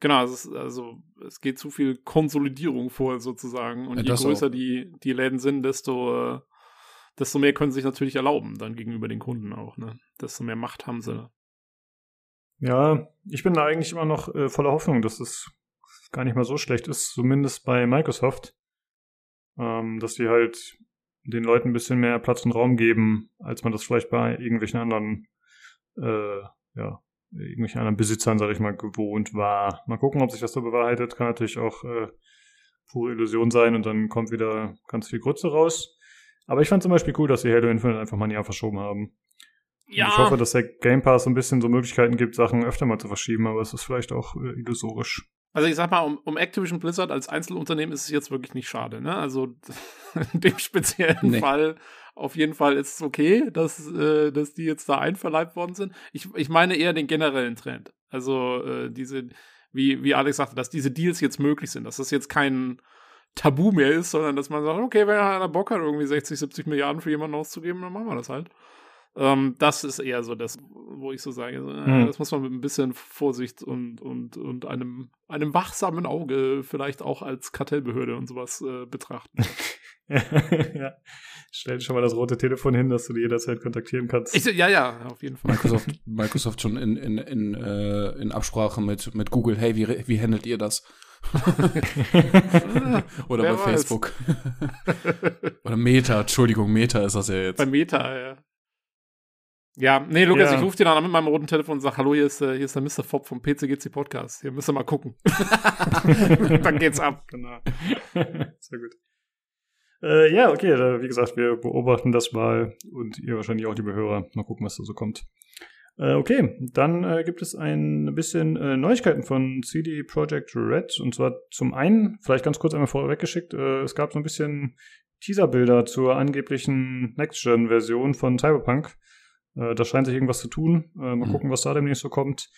Genau, es ist, also es geht zu viel Konsolidierung vor sozusagen. Und Ja, je größer auch. die, die Läden sind, desto, äh, desto mehr können sie sich natürlich erlauben, dann gegenüber den Kunden auch, ne? Desto mehr Macht haben sie. Ja, ich bin da eigentlich immer noch äh, voller Hoffnung, dass es gar nicht mal so schlecht ist, zumindest bei Microsoft. Ähm, dass die halt den Leuten ein bisschen mehr Platz und Raum geben, als man das vielleicht bei irgendwelchen anderen, äh, ja, irgendwelchen anderen Besitzern, sag ich mal, gewohnt war. Mal gucken, ob sich das so bewahrheitet. Kann natürlich auch äh, pure Illusion sein und dann kommt wieder ganz viel Grütze raus. Aber ich fand zum Beispiel cool, dass sie Halo Infinite einfach mal ein Jahr verschoben haben. Und Ich hoffe, dass der Game Pass so ein bisschen so Möglichkeiten gibt, Sachen öfter mal zu verschieben, aber es ist vielleicht auch äh, illusorisch. Also ich sag mal, um, um Activision Blizzard als Einzelunternehmen ist es jetzt wirklich nicht schade, ne? Also in dem speziellen Nee. Fall auf jeden Fall ist es okay, dass, äh, dass die jetzt da einverleibt worden sind. Ich, ich meine eher den generellen Trend. Also äh, diese, wie, wie Alex sagte, dass diese Deals jetzt möglich sind, dass das jetzt kein Tabu mehr ist, sondern dass man sagt, okay, wenn einer Bock hat, irgendwie 60, 70 Milliarden für jemanden auszugeben, dann machen wir das halt. Ähm, das ist eher so das, wo ich so sage, äh, Hm. das muss man mit ein bisschen Vorsicht und, und, und einem, einem wachsamen Auge vielleicht auch als Kartellbehörde und sowas äh, betrachten. ja. Stell dir schon mal das rote Telefon hin, dass du die jederzeit kontaktieren kannst. Ich, ja, ja, auf jeden Fall. Microsoft, Microsoft schon in, in, in, äh, in Absprache mit, mit Google, hey, wie, wie handelt ihr das? Oder Wer bei weiß. Facebook. Oder Meta, Entschuldigung, Meta ist das ja jetzt. Bei Meta, ja. Ja, nee, Lukas, Ja. ich rufe dir dann an mit meinem roten Telefon und sag, hallo, hier ist, äh, hier ist der Mr. Fopp vom PCGC Podcast. Hier müsst ihr mal gucken. dann geht's ab. Genau. Sehr gut. Äh, ja, okay, äh, wie gesagt, wir beobachten das mal und ihr wahrscheinlich auch, liebe Hörer. Mal gucken, was da so kommt. Äh, okay, dann äh, gibt es ein bisschen äh, Neuigkeiten von CD Projekt Red. Und zwar zum einen, vielleicht ganz kurz einmal vorweggeschickt, äh, es gab so ein bisschen Teaserbilder zur angeblichen Next-Gen-Version von Cyberpunk. Äh, da scheint sich irgendwas zu tun. Mal Mhm. gucken, was da demnächst so kommt.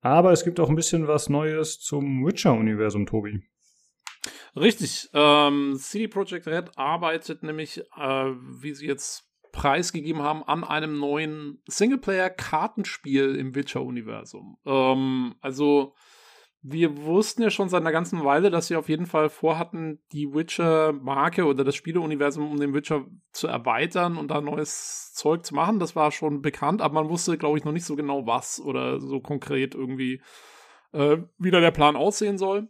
Aber es gibt auch ein bisschen was Neues zum Witcher-Universum, Tobi. Richtig. Ähm, CD Projekt Red arbeitet nämlich, äh, wie sie jetzt preisgegeben haben, an einem neuen Singleplayer-Kartenspiel im Witcher-Universum. Ähm, also, wir wussten ja schon seit einer ganzen Weile, dass sie auf jeden Fall vorhatten, die Witcher-Marke oder das Spieleuniversum um den Witcher zu erweitern und da neues Zeug zu machen. Das war schon bekannt, aber man wusste, glaube ich, noch nicht so genau was oder so konkret irgendwie, äh, wie der Plan aussehen soll.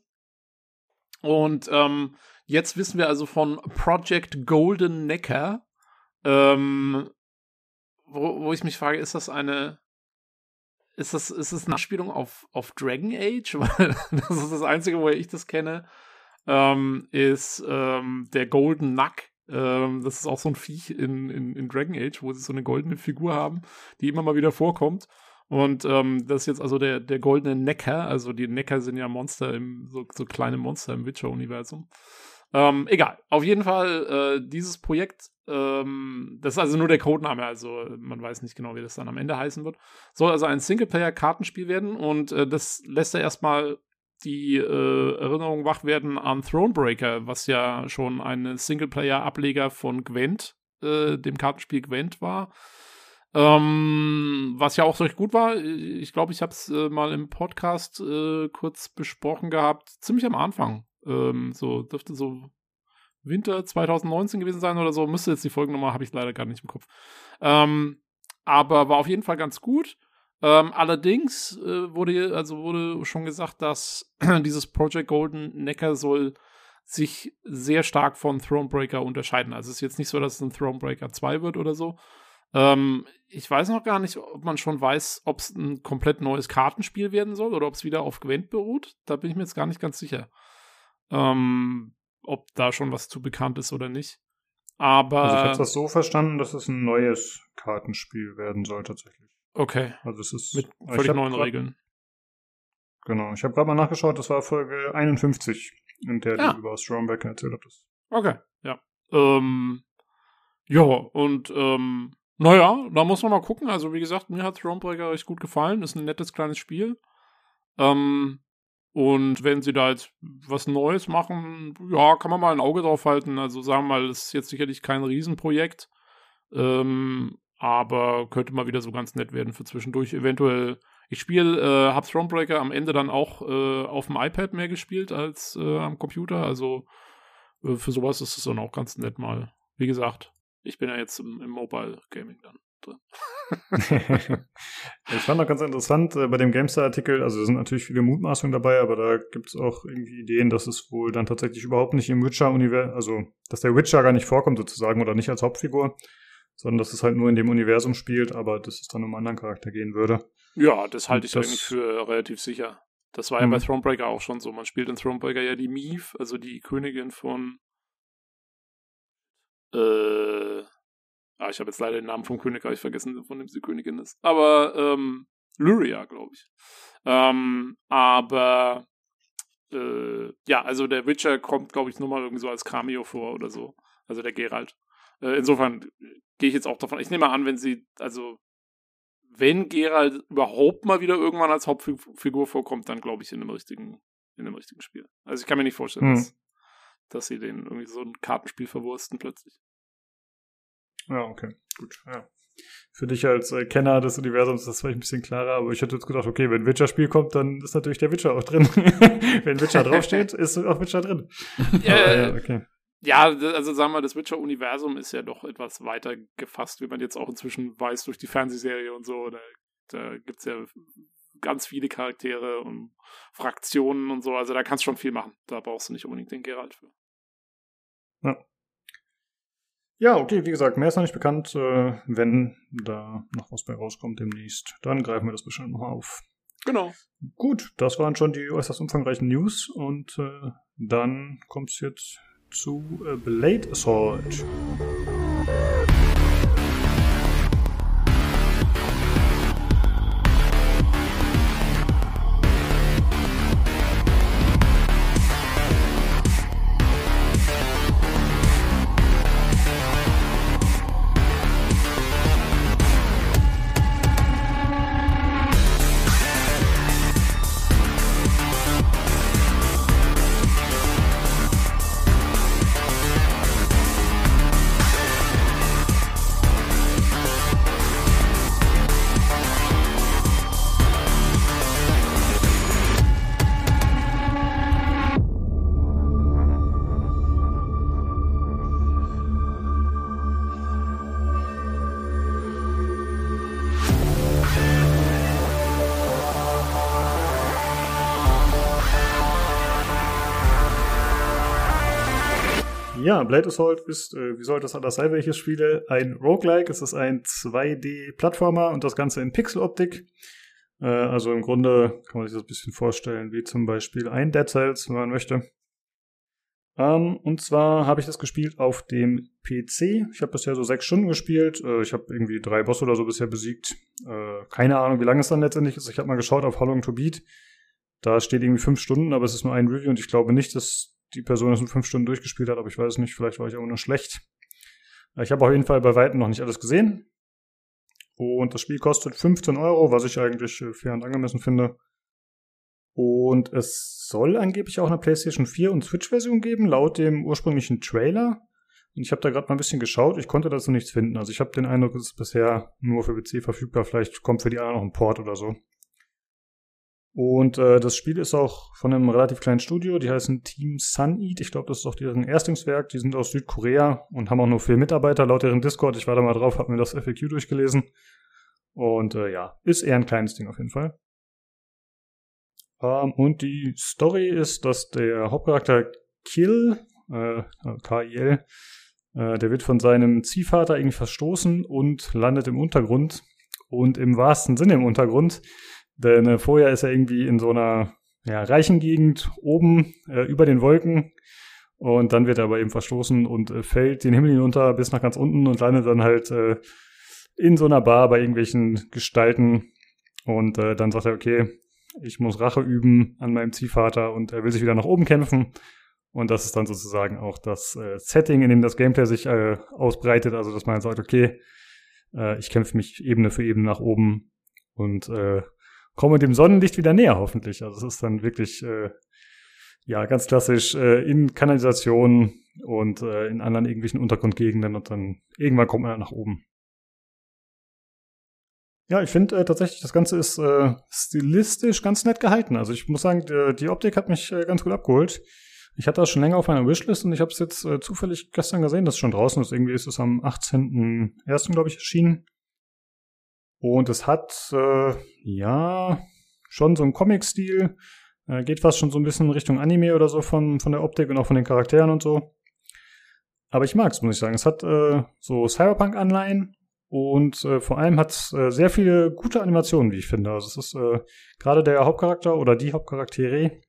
Und ähm, jetzt wissen wir also von Project Golden Necker, ähm, wo, wo ich mich frage, ist das eine, ist das, ist das eine Anspielung auf, auf Dragon Age? Weil das ist das Einzige, woher ich das kenne, ähm, ist ähm, der Golden Nuck. Ähm, das ist auch so ein Viech in, in, in Dragon Age, wo sie so eine goldene Figur haben, die immer mal wieder vorkommt. Und ähm, das ist jetzt also der, der goldene Necker. Also die Necker sind ja Monster im, so, so kleine Monster im Witcher-Universum. Ähm, egal. Auf jeden Fall, äh, dieses Projekt, ähm, das ist also nur der Codename, also man weiß nicht genau, wie das dann am Ende heißen wird. Soll also ein Singleplayer-Kartenspiel werden und äh, das lässt ja erstmal die äh, Erinnerung wach werden an Thronebreaker, was ja schon ein Singleplayer-Ableger von Gwent, äh, dem Kartenspiel Gwent war. Ähm, was ja auch recht gut war. Ich glaube, ich habe es äh, mal im Podcast äh, kurz besprochen gehabt, ziemlich am Anfang. Ähm, so dürfte so Winter 2019 gewesen sein oder so. Müsste jetzt die Folgennummer, habe ich leider gar nicht im Kopf. Ähm, aber war auf jeden Fall ganz gut. Ähm, allerdings äh, wurde also wurde schon gesagt, dass dieses Project Golden Necker soll sich sehr stark von Thronebreaker unterscheiden. Also es ist jetzt nicht so, dass es ein Thronebreaker 2 wird oder so. Ähm, ich weiß noch gar nicht, ob man schon weiß, ob es ein komplett neues Kartenspiel werden soll oder ob es wieder auf Gwent beruht. Da bin ich mir jetzt gar nicht ganz sicher. Ähm, ob da schon was zu bekannt ist oder nicht. Aber. Also ich habe das so verstanden, dass es ein neues Kartenspiel werden soll tatsächlich. okay. Also es ist Mit völlig neuen grad- Regeln. Genau, ich habe gerade mal nachgeschaut, das war Folge 51, in der Ja. du über Stromback erzählt hattest. Okay, ja. Ähm, ja, und ähm, naja, da muss man mal gucken. Also, wie gesagt, mir hat Thronebreaker recht gut gefallen. Ist ein nettes kleines Spiel. Ähm, und wenn sie da jetzt was Neues machen, ja, kann man mal ein Auge drauf halten. Also, sagen wir mal, das ist jetzt sicherlich kein Riesenprojekt. Ähm, aber könnte mal wieder so ganz nett werden für zwischendurch. Eventuell, ich spiele, äh, hab Thronebreaker am Ende dann auch äh, auf dem iPad mehr gespielt als äh, am Computer. Also äh, für sowas ist es dann auch ganz nett mal. Wie gesagt, ich bin ja jetzt im, im Mobile Gaming dann drin. ich fand auch ganz interessant äh, bei dem GameStar-Artikel, also es sind natürlich viele Mutmaßungen dabei, aber da gibt es auch irgendwie Ideen, dass es wohl dann tatsächlich überhaupt nicht im Witcher-Universum, also dass der Witcher gar nicht vorkommt sozusagen oder nicht als Hauptfigur, sondern dass es halt nur in dem Universum spielt, aber dass es dann um einen anderen Charakter gehen würde. Ja, das halte ich Das- eigentlich für relativ sicher. Das war ja Mhm. bei Thronebreaker auch schon so. Man spielt in Thronebreaker ja die Mieve, also die Königin von. Äh. Ah, ich habe jetzt leider den Namen vom Königreich vergessen, von dem sie Königin ist. Aber, ähm, Lyria, glaube ich. Ähm, aber, äh, ja, also der Witcher kommt, glaube ich, nur mal irgendwie so als Cameo vor oder so. Also der Geralt. Äh, insofern gehe ich jetzt auch davon. Ich nehme mal an, wenn sie, also wenn Geralt überhaupt mal wieder irgendwann als Hauptfigur vorkommt, dann glaube ich in einem richtigen, in einem richtigen Spiel. Also ich kann mir nicht vorstellen, Hm. dass, dass sie den irgendwie so ein Kartenspiel verwursten plötzlich. Ja, okay, gut, ja. Für dich als äh, Kenner des Universums, das war ich ein bisschen klarer, aber ich hätte jetzt gedacht, okay, wenn ein Witcher-Spiel kommt, dann ist natürlich der Witcher auch drin. wenn Witcher draufsteht, ist auch Witcher drin. Ja, aber, ja, okay. Ja, also sagen wir, das Witcher-Universum ist ja doch etwas weiter gefasst, wie man jetzt auch inzwischen weiß durch die Fernsehserie und so. Da, da gibt es ja ganz viele Charaktere und Fraktionen und so. Also da kannst du schon viel machen. Da brauchst du nicht unbedingt den Geralt für. Ja. Ja, okay, wie gesagt, mehr ist noch nicht bekannt. Äh, wenn da noch was bei rauskommt demnächst, dann greifen wir das bestimmt noch auf. Genau. Gut, das waren schon die äußerst umfangreichen News und äh, dann kommt es jetzt zu äh, Blade Assault. Blade Assault ist, äh, wie soll das anders sein, welches Spiele? Ein Roguelike, es ist ein 2D-Plattformer und das Ganze in Pixeloptik. Äh, also im Grunde kann man sich das ein bisschen vorstellen, wie zum Beispiel ein Dead Cells, wenn man möchte. Ähm, und zwar habe ich das gespielt auf dem PC. Ich habe bisher so sechs Stunden gespielt. Äh, ich habe irgendwie drei Bosse oder so bisher besiegt. Äh, keine Ahnung, wie lange es dann letztendlich ist. Ich habe mal geschaut auf How to Beat. Da steht irgendwie fünf Stunden, aber es ist nur ein Review und ich glaube nicht, dass die Person das in fünf Stunden durchgespielt hat, aber ich weiß nicht, vielleicht war ich auch nur schlecht. Ich habe auf jeden Fall bei Weitem noch nicht alles gesehen. Und das Spiel kostet 15 Euro, was ich eigentlich äh, fair und angemessen finde. Und es soll angeblich auch eine PlayStation 4 und Switch-Version geben, laut dem ursprünglichen Trailer. Und ich habe da gerade mal ein bisschen geschaut, ich konnte dazu nichts finden. Also ich habe den Eindruck, es ist bisher nur für PC verfügbar. Vielleicht kommt für die anderen noch ein Port oder so. Und äh, das Spiel ist auch von einem relativ kleinen Studio, die heißen Team Sun Eat. Ich glaube, das ist auch deren Erstlingswerk. Die sind aus Südkorea und haben auch nur vier Mitarbeiter laut deren Discord. Ich war da mal drauf, habe mir das FAQ durchgelesen. Und äh, ja, ist eher ein kleines Ding auf jeden Fall. Ähm, und die Story ist, dass der Hauptcharakter Kill, äh, K-I-L, äh, der wird von seinem Ziehvater irgendwie verstoßen und landet im Untergrund. Und im wahrsten Sinne im Untergrund denn äh, vorher ist er irgendwie in so einer ja, reichen Gegend oben äh, über den Wolken und dann wird er aber eben verstoßen und äh, fällt den Himmel hinunter bis nach ganz unten und landet dann halt äh, in so einer Bar bei irgendwelchen Gestalten und äh, dann sagt er, okay, ich muss Rache üben an meinem Ziehvater und er will sich wieder nach oben kämpfen. Und das ist dann sozusagen auch das äh, Setting, in dem das Gameplay sich äh, ausbreitet. Also, dass man sagt, okay, äh, ich kämpfe mich Ebene für Ebene nach oben und äh, komme dem Sonnenlicht wieder näher, hoffentlich. Also es ist dann wirklich, äh, ja, ganz klassisch äh, in Kanalisation und äh, in anderen irgendwelchen Untergrundgegenden und dann irgendwann kommt man dann nach oben. Ja, ich finde äh, tatsächlich, das Ganze ist äh, stilistisch ganz nett gehalten. Also ich muss sagen, die, die Optik hat mich äh, ganz gut abgeholt. Ich hatte das schon länger auf meiner Wishlist und ich habe es jetzt äh, zufällig gestern gesehen, dass es schon draußen ist. Irgendwie ist es am 18.01. glaube ich erschienen. Und es hat, äh, ja, schon so einen Comic-Stil. Äh, geht fast schon so ein bisschen Richtung Anime oder so von, von der Optik und auch von den Charakteren und so. Aber ich mag's, muss ich sagen. Es hat äh, so Cyberpunk-Anleihen und äh, vor allem hat es äh, sehr viele gute Animationen, wie ich finde. Also es ist äh, gerade der Hauptcharakter oder die Hauptcharaktere,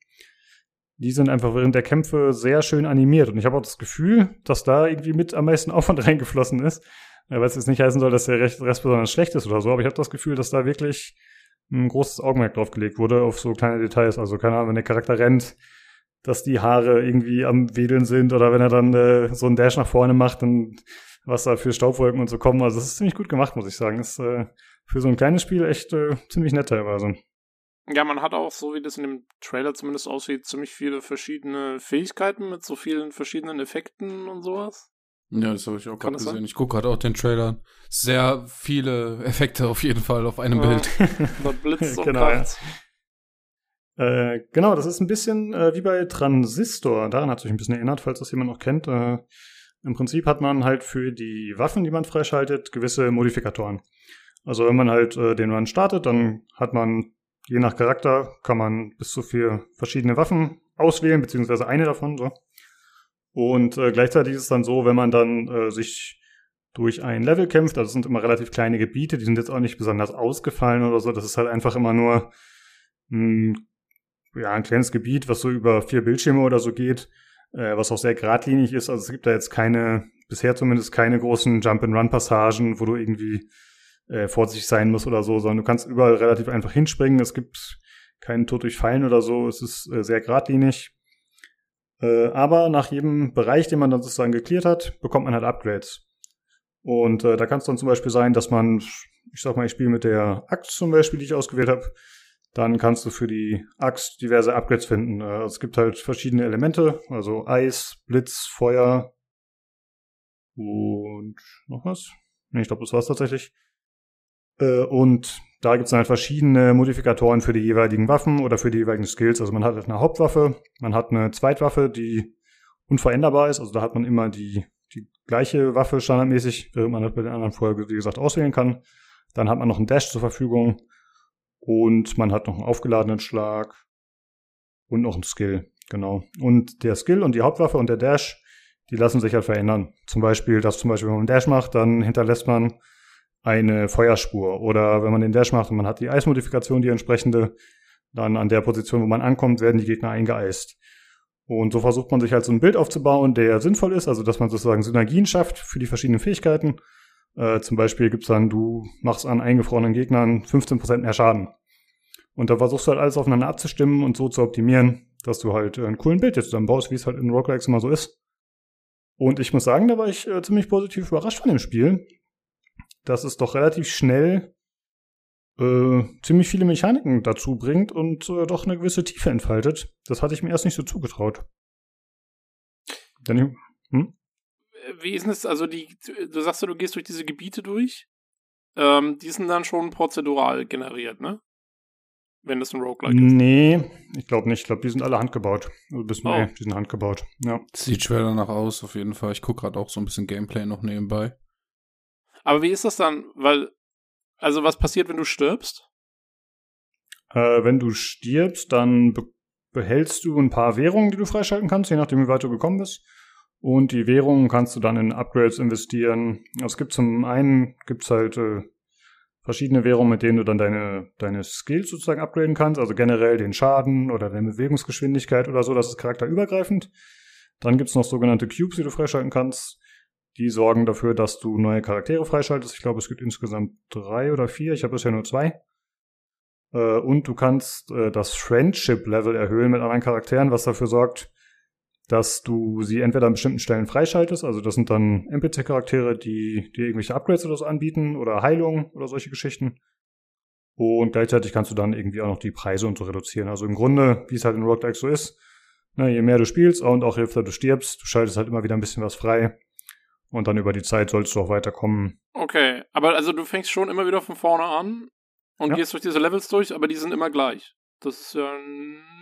die sind einfach während der Kämpfe sehr schön animiert. Und ich habe auch das Gefühl, dass da irgendwie mit am meisten Aufwand reingeflossen ist. Ja, was jetzt nicht heißen soll, dass der Rest besonders schlecht ist oder so, aber ich habe das Gefühl, dass da wirklich ein großes Augenmerk drauf gelegt wurde, auf so kleine Details. Also, keine Ahnung, wenn der Charakter rennt, dass die Haare irgendwie am Wedeln sind oder wenn er dann äh, so einen Dash nach vorne macht, dann was da für Staubwolken und so kommen. Also, das ist ziemlich gut gemacht, muss ich sagen. Ist äh, für so ein kleines Spiel echt äh, ziemlich nett teilweise. Ja, man hat auch, so wie das in dem Trailer zumindest aussieht, ziemlich viele verschiedene Fähigkeiten mit so vielen verschiedenen Effekten und sowas. Ja, das habe ich auch gerade gesehen. Sein? Ich gucke gerade auch den Trailer. Sehr viele Effekte auf jeden Fall auf einem ja. Bild. da blitzt so genau, ja. äh, genau, das ist ein bisschen äh, wie bei Transistor. Daran hat sich ein bisschen erinnert, falls das jemand noch kennt. Äh, Im Prinzip hat man halt für die Waffen, die man freischaltet, gewisse Modifikatoren. Also wenn man halt äh, den Run startet, dann hat man je nach Charakter kann man bis zu vier verschiedene Waffen auswählen, beziehungsweise eine davon. So. Und äh, gleichzeitig ist es dann so, wenn man dann äh, sich durch ein Level kämpft, also es sind immer relativ kleine Gebiete, die sind jetzt auch nicht besonders ausgefallen oder so, das ist halt einfach immer nur ein, ja, ein kleines Gebiet, was so über vier Bildschirme oder so geht, äh, was auch sehr geradlinig ist. Also es gibt da jetzt keine, bisher zumindest keine großen Jump-and-Run-Passagen, wo du irgendwie äh, vorsichtig sein musst oder so, sondern du kannst überall relativ einfach hinspringen. Es gibt keinen Tod durch Fallen oder so. Es ist äh, sehr geradlinig. Äh, aber nach jedem Bereich, den man dann sozusagen geklärt hat, bekommt man halt Upgrades. Und äh, da kann es dann zum Beispiel sein, dass man, ich sag mal, ich spiele mit der Axt zum Beispiel, die ich ausgewählt habe. Dann kannst du für die Axt diverse Upgrades finden. Äh, es gibt halt verschiedene Elemente, also Eis, Blitz, Feuer und noch was. Nee, ich glaube, das war's tatsächlich. Äh, und da gibt es halt verschiedene Modifikatoren für die jeweiligen Waffen oder für die jeweiligen Skills. Also man hat eine Hauptwaffe, man hat eine Zweitwaffe, die unveränderbar ist. Also da hat man immer die, die gleiche Waffe standardmäßig, während man das bei den anderen vorher, wie gesagt, auswählen kann. Dann hat man noch einen Dash zur Verfügung und man hat noch einen aufgeladenen Schlag und noch einen Skill, genau. Und der Skill und die Hauptwaffe und der Dash, die lassen sich halt verändern. Zum Beispiel, dass zum Beispiel, wenn man einen Dash macht, dann hinterlässt man eine Feuerspur. Oder wenn man den Dash macht und man hat die Eismodifikation, die entsprechende, dann an der Position, wo man ankommt, werden die Gegner eingeeist. Und so versucht man sich halt so ein Bild aufzubauen, der sinnvoll ist, also dass man sozusagen Synergien schafft für die verschiedenen Fähigkeiten. Äh, zum Beispiel gibt's dann, du machst an eingefrorenen Gegnern 15% mehr Schaden. Und da versuchst du halt alles aufeinander abzustimmen und so zu optimieren, dass du halt einen coolen Bild jetzt zusammenbaust, wie es halt in Roguelikes immer so ist. Und ich muss sagen, da war ich äh, ziemlich positiv überrascht von dem Spiel dass es doch relativ schnell äh, ziemlich viele Mechaniken dazu bringt und äh, doch eine gewisse Tiefe entfaltet. Das hatte ich mir erst nicht so zugetraut. Dann, hm? Wie ist es, also die, du sagst ja, du gehst durch diese Gebiete durch. Ähm, die sind dann schon prozedural generiert, ne? Wenn das ein Roguelike ist. Nee, ich glaube nicht. Ich glaube, die sind alle handgebaut. Also bis oh. nee, die sind handgebaut. Ja. Sieht schwer danach aus, auf jeden Fall. Ich gucke gerade auch so ein bisschen Gameplay noch nebenbei. Aber wie ist das dann? Weil, also was passiert, wenn du stirbst? Äh, wenn du stirbst, dann be behältst du ein paar Währungen, die du freischalten kannst, je nachdem, wie weit du gekommen bist. Und die Währungen kannst du dann in Upgrades investieren. Es gibt zum einen gibt's halt äh, verschiedene Währungen, mit denen du dann deine, deine Skills sozusagen upgraden kannst, also generell den Schaden oder deine Bewegungsgeschwindigkeit oder so, das ist charakterübergreifend. Dann gibt's noch sogenannte Cubes, die du freischalten kannst. Die sorgen dafür, dass du neue Charaktere freischaltest. Ich glaube, es gibt insgesamt drei oder vier. Ich habe bisher nur zwei. Äh, und du kannst äh, das Friendship-Level erhöhen mit anderen Charakteren, was dafür sorgt, dass du sie entweder an bestimmten Stellen freischaltest. Also das sind dann NPC-Charaktere, die dir irgendwelche Upgrades oder so anbieten oder Heilung oder solche Geschichten. Und gleichzeitig kannst du dann irgendwie auch noch die Preise und so reduzieren. Also im Grunde, wie es halt in Roguelike so ist, ne, je mehr du spielst und auch je öfter du stirbst, du schaltest halt immer wieder ein bisschen was frei. Und dann über die Zeit sollst du auch weiterkommen. Okay, aber also du fängst schon immer wieder von vorne an und ja. gehst durch diese Levels durch, aber die sind immer gleich. Das ist ja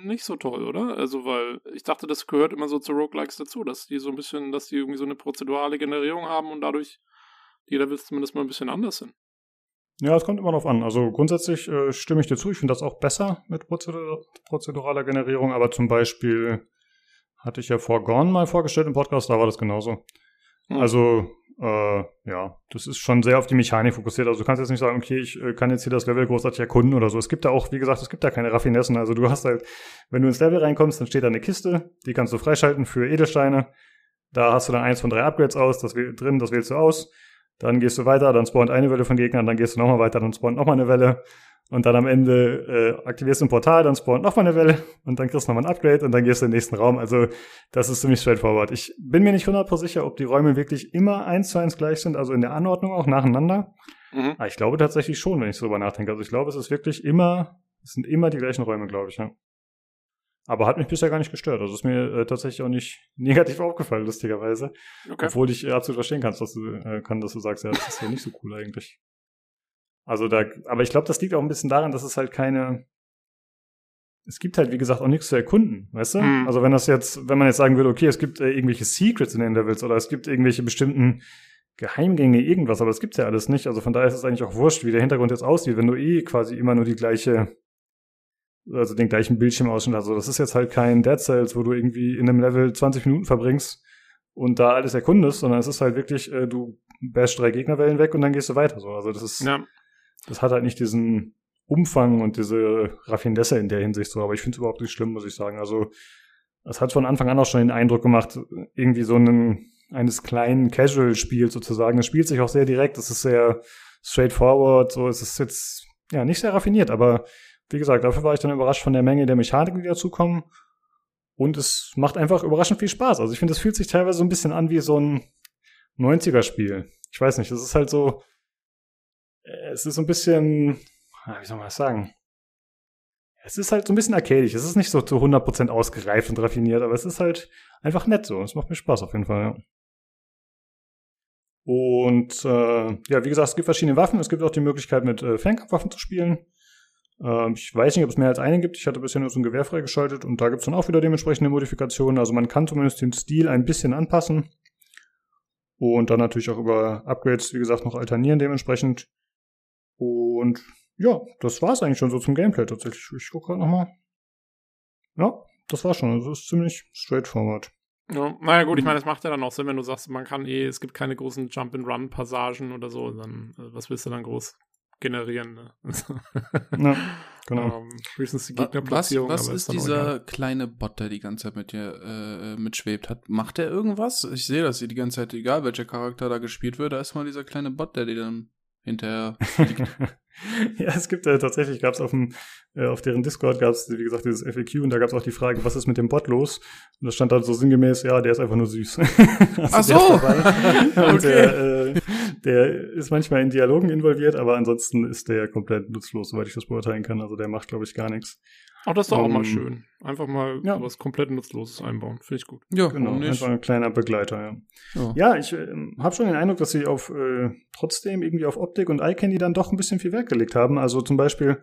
nicht so toll, oder? Also, weil ich dachte, das gehört immer so zu Roguelikes dazu, dass die so ein bisschen, dass die irgendwie so eine prozedurale Generierung haben und dadurch die Levels zumindest mal ein bisschen anders sind. Ja, es kommt immer darauf an. Also grundsätzlich äh, stimme ich dir zu. Ich finde das auch besser mit Prozedur prozeduraler Generierung, aber zum Beispiel hatte ich ja vor Gone mal vorgestellt im Podcast, da war das genauso. Hm. Also, äh, ja, das ist schon sehr auf die Mechanik fokussiert. Also du kannst jetzt nicht sagen, okay, ich äh, kann jetzt hier das Level großartig erkunden oder so. Es gibt da auch, wie gesagt, es gibt da keine Raffinessen. Also du hast halt, wenn du ins Level reinkommst, dann steht da eine Kiste, die kannst du freischalten für Edelsteine. Da hast du dann eins von drei Upgrades aus, das drin, das wählst du aus. Dann gehst du weiter, dann spawnt eine Welle von Gegnern, dann gehst du nochmal weiter, dann spawnt nochmal eine Welle. Und dann am Ende äh, aktivierst du ein Portal, dann spawnt nochmal eine Welle und dann kriegst du nochmal ein Upgrade und dann gehst du in den nächsten Raum. Also das ist ziemlich straightforward. Ich bin mir nicht 100% sicher, ob die Räume wirklich immer eins zu eins gleich sind, also in der Anordnung auch nacheinander. Mhm. Aber ich glaube tatsächlich schon, wenn ich so drüber nachdenke. Also ich glaube, es ist wirklich immer Es sind immer die gleichen Räume, glaube ich, ja. Aber hat mich bisher gar nicht gestört. Also ist mir äh, tatsächlich auch nicht negativ aufgefallen, lustigerweise. Okay. Obwohl ich äh, absolut verstehen kannst, dass du, äh, kann, dass du sagst, ja, das ist ja nicht so cool eigentlich. Also da, aber ich glaube, das liegt auch ein bisschen daran, dass es halt keine, es gibt halt, wie gesagt, auch nichts zu erkunden, weißt du? Mhm. Also wenn das jetzt, wenn man jetzt sagen würde, okay, es gibt äh, irgendwelche Secrets in den Levels oder es gibt irgendwelche bestimmten Geheimgänge, irgendwas, aber das gibt's ja alles nicht. Also von daher ist es eigentlich auch wurscht, wie der Hintergrund jetzt aussieht, wenn du eh quasi immer nur die gleiche, also den gleichen Bildschirmausschnitt hast. Also das ist jetzt halt kein Dead Cells, wo du irgendwie in einem Level 20 Minuten verbringst und da alles erkundest, sondern es ist halt wirklich, äh, du bashst drei Gegnerwellen weg und dann gehst du weiter. So. Also das ist, Ja. Das hat halt nicht diesen Umfang und diese Raffinesse in der Hinsicht so, aber ich finde es überhaupt nicht schlimm, muss ich sagen. Also es hat von Anfang an auch schon den Eindruck gemacht, irgendwie so einen, eines kleinen Casual-Spiels sozusagen. Es spielt sich auch sehr direkt, es ist sehr straightforward, so es ist jetzt ja nicht sehr raffiniert, aber wie gesagt, dafür war ich dann überrascht von der Menge der Mechaniken, die dazukommen. Und es macht einfach überraschend viel Spaß. Also ich finde, es fühlt sich teilweise so ein bisschen an wie so ein 90er-Spiel. Ich weiß nicht, es ist halt so, es ist so ein bisschen, ah, wie soll man das sagen? Es ist halt so ein bisschen arcadisch. Es ist nicht so zu 100% ausgereift und raffiniert, aber es ist halt einfach nett so. Es macht mir Spaß auf jeden Fall, ja. Und äh, ja, wie gesagt, es gibt verschiedene Waffen. Es gibt auch die Möglichkeit, mit äh, Fernkampfwaffen zu spielen. Ähm, ich weiß nicht, ob es mehr als eine gibt. Ich hatte bisher nur so ein Gewehr freigeschaltet und da gibt es dann auch wieder dementsprechende Modifikationen. Also man kann zumindest den Stil ein bisschen anpassen. Und dann natürlich auch über Upgrades, wie gesagt, noch alternieren dementsprechend. Und ja, das war's eigentlich schon so zum Gameplay tatsächlich. Ich gucke gerade nochmal. Ja, das war's schon. Also es ist ziemlich straightforward. Ja, naja, gut, ich meine, das macht ja dann auch Sinn, wenn du sagst, man kann eh, es gibt keine großen Jump-and-Run-Passagen oder so, dann, äh, was willst du dann groß generieren? Ne? Ja, genau. ähm, höchstens die Was, Gegnerplatzierung. was aber ist dann auch dieser egal. kleine Bot, der die ganze Zeit mit dir äh, mitschwebt? Hat, macht der irgendwas? Ich sehe das hier die ganze Zeit, egal welcher Charakter da gespielt wird, da ist mal dieser kleine Bot, der dir dann hinterher fliegt. ja, es gibt äh, tatsächlich, gab es auf dem, äh, auf deren Discord gab es, wie gesagt, dieses FAQ und da gab es auch die Frage, was ist mit dem Bot los? Und da stand dann so sinngemäß, ja, der ist einfach nur süß. also Ach der so. Und Okay. der, äh, der ist manchmal in Dialogen involviert, aber ansonsten ist der komplett nutzlos, soweit ich das beurteilen kann. Also der macht, glaube ich, gar nichts. Auch das ist doch auch mal Ähm, schön. Einfach mal ja. was komplett Nutzloses einbauen. Finde ich gut. ja, Genau, nicht? einfach ein kleiner Begleiter, ja. Ja. Ja, ich ähm, habe schon den Eindruck, dass sie auf äh, trotzdem irgendwie auf Optik und Eye Candy dann doch ein bisschen viel Wert gelegt haben. Also zum Beispiel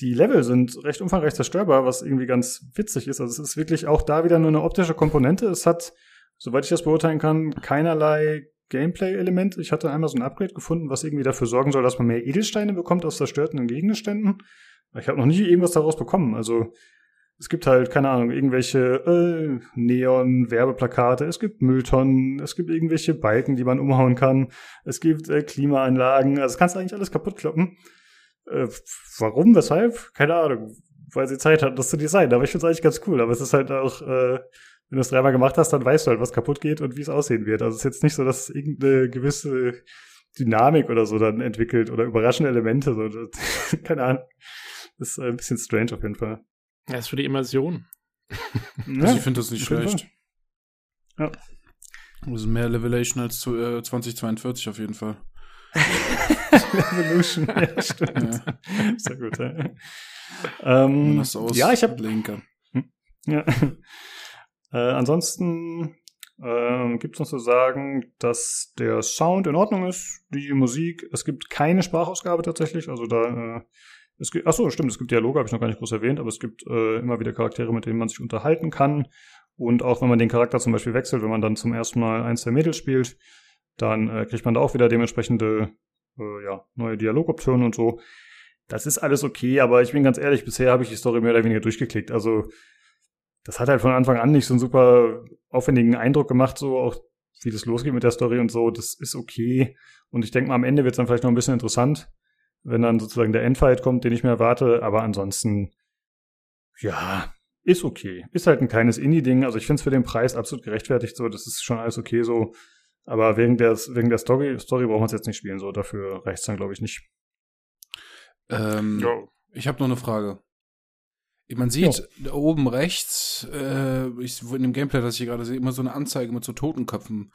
die Level sind recht umfangreich zerstörbar, was irgendwie ganz witzig ist. Also es ist wirklich auch da wieder nur eine optische Komponente. Es hat, soweit ich das beurteilen kann, keinerlei Gameplay-Element. Ich hatte einmal so ein Upgrade gefunden, was irgendwie dafür sorgen soll, dass man mehr Edelsteine bekommt aus zerstörten Gegenständen. Ich habe noch nie irgendwas daraus bekommen. Also es gibt halt, keine Ahnung, irgendwelche äh, Neon-Werbeplakate, es gibt Mülltonnen, es gibt irgendwelche Balken, die man umhauen kann, es gibt äh, Klimaanlagen, also kannst du eigentlich alles kaputt kloppen. Äh, warum, weshalb? Keine Ahnung, weil sie Zeit hatten, das zu designen, aber ich finde es eigentlich ganz cool, aber es ist halt auch, äh, wenn du es dreimal gemacht hast, dann weißt du halt, was kaputt geht und wie es aussehen wird. Also es ist jetzt nicht so, dass irgendeine gewisse Dynamik oder so dann entwickelt oder überraschende Elemente, so, keine Ahnung. Ist äh, ein bisschen strange auf jeden Fall. Ja, ist für die Immersion. Also ich finde das nicht schlecht. Ja. Das ist mehr Levelation als zu, äh, 2042 auf jeden Fall. Evolution, ja, stimmt. Ja. Sehr gut, ja. Ähm, Das aus ja, ich habe Linker. ja. äh, ansonsten ähm, gibt es noch zu sagen, dass der Sound in Ordnung ist, die Musik. Es gibt keine Sprachausgabe tatsächlich, also da äh, es gibt, achso, stimmt, es gibt Dialoge, habe ich noch gar nicht groß erwähnt, aber es gibt äh, immer wieder Charaktere, mit denen man sich unterhalten kann. Und auch wenn man den Charakter zum Beispiel wechselt, wenn man dann zum ersten Mal eins der Mädels spielt, dann äh, kriegt man da auch wieder dementsprechende äh, ja, neue Dialogoptionen und so. Das ist alles okay, aber ich bin ganz ehrlich, bisher habe ich die Story mehr oder weniger durchgeklickt. Also das hat halt von Anfang an nicht so einen super aufwendigen Eindruck gemacht, so auch wie das losgeht mit der Story und so. Das ist okay. Und ich denke mal, am Ende wird es dann vielleicht noch ein bisschen interessant, wenn dann sozusagen der Endfight kommt, den ich mir erwarte. Aber ansonsten, ja, ist okay. Ist halt ein kleines Indie-Ding. Also ich finde es für den Preis absolut gerechtfertigt. So, das ist schon alles okay so. Aber wegen der, wegen der Story, Story braucht man es jetzt nicht spielen. So, dafür reicht es dann, glaube ich, nicht. Ähm, Ja. Ich habe noch eine Frage. Man sieht da oben rechts, äh, ich, in dem Gameplay, das ich hier gerade sehe, immer so eine Anzeige mit so Totenköpfen.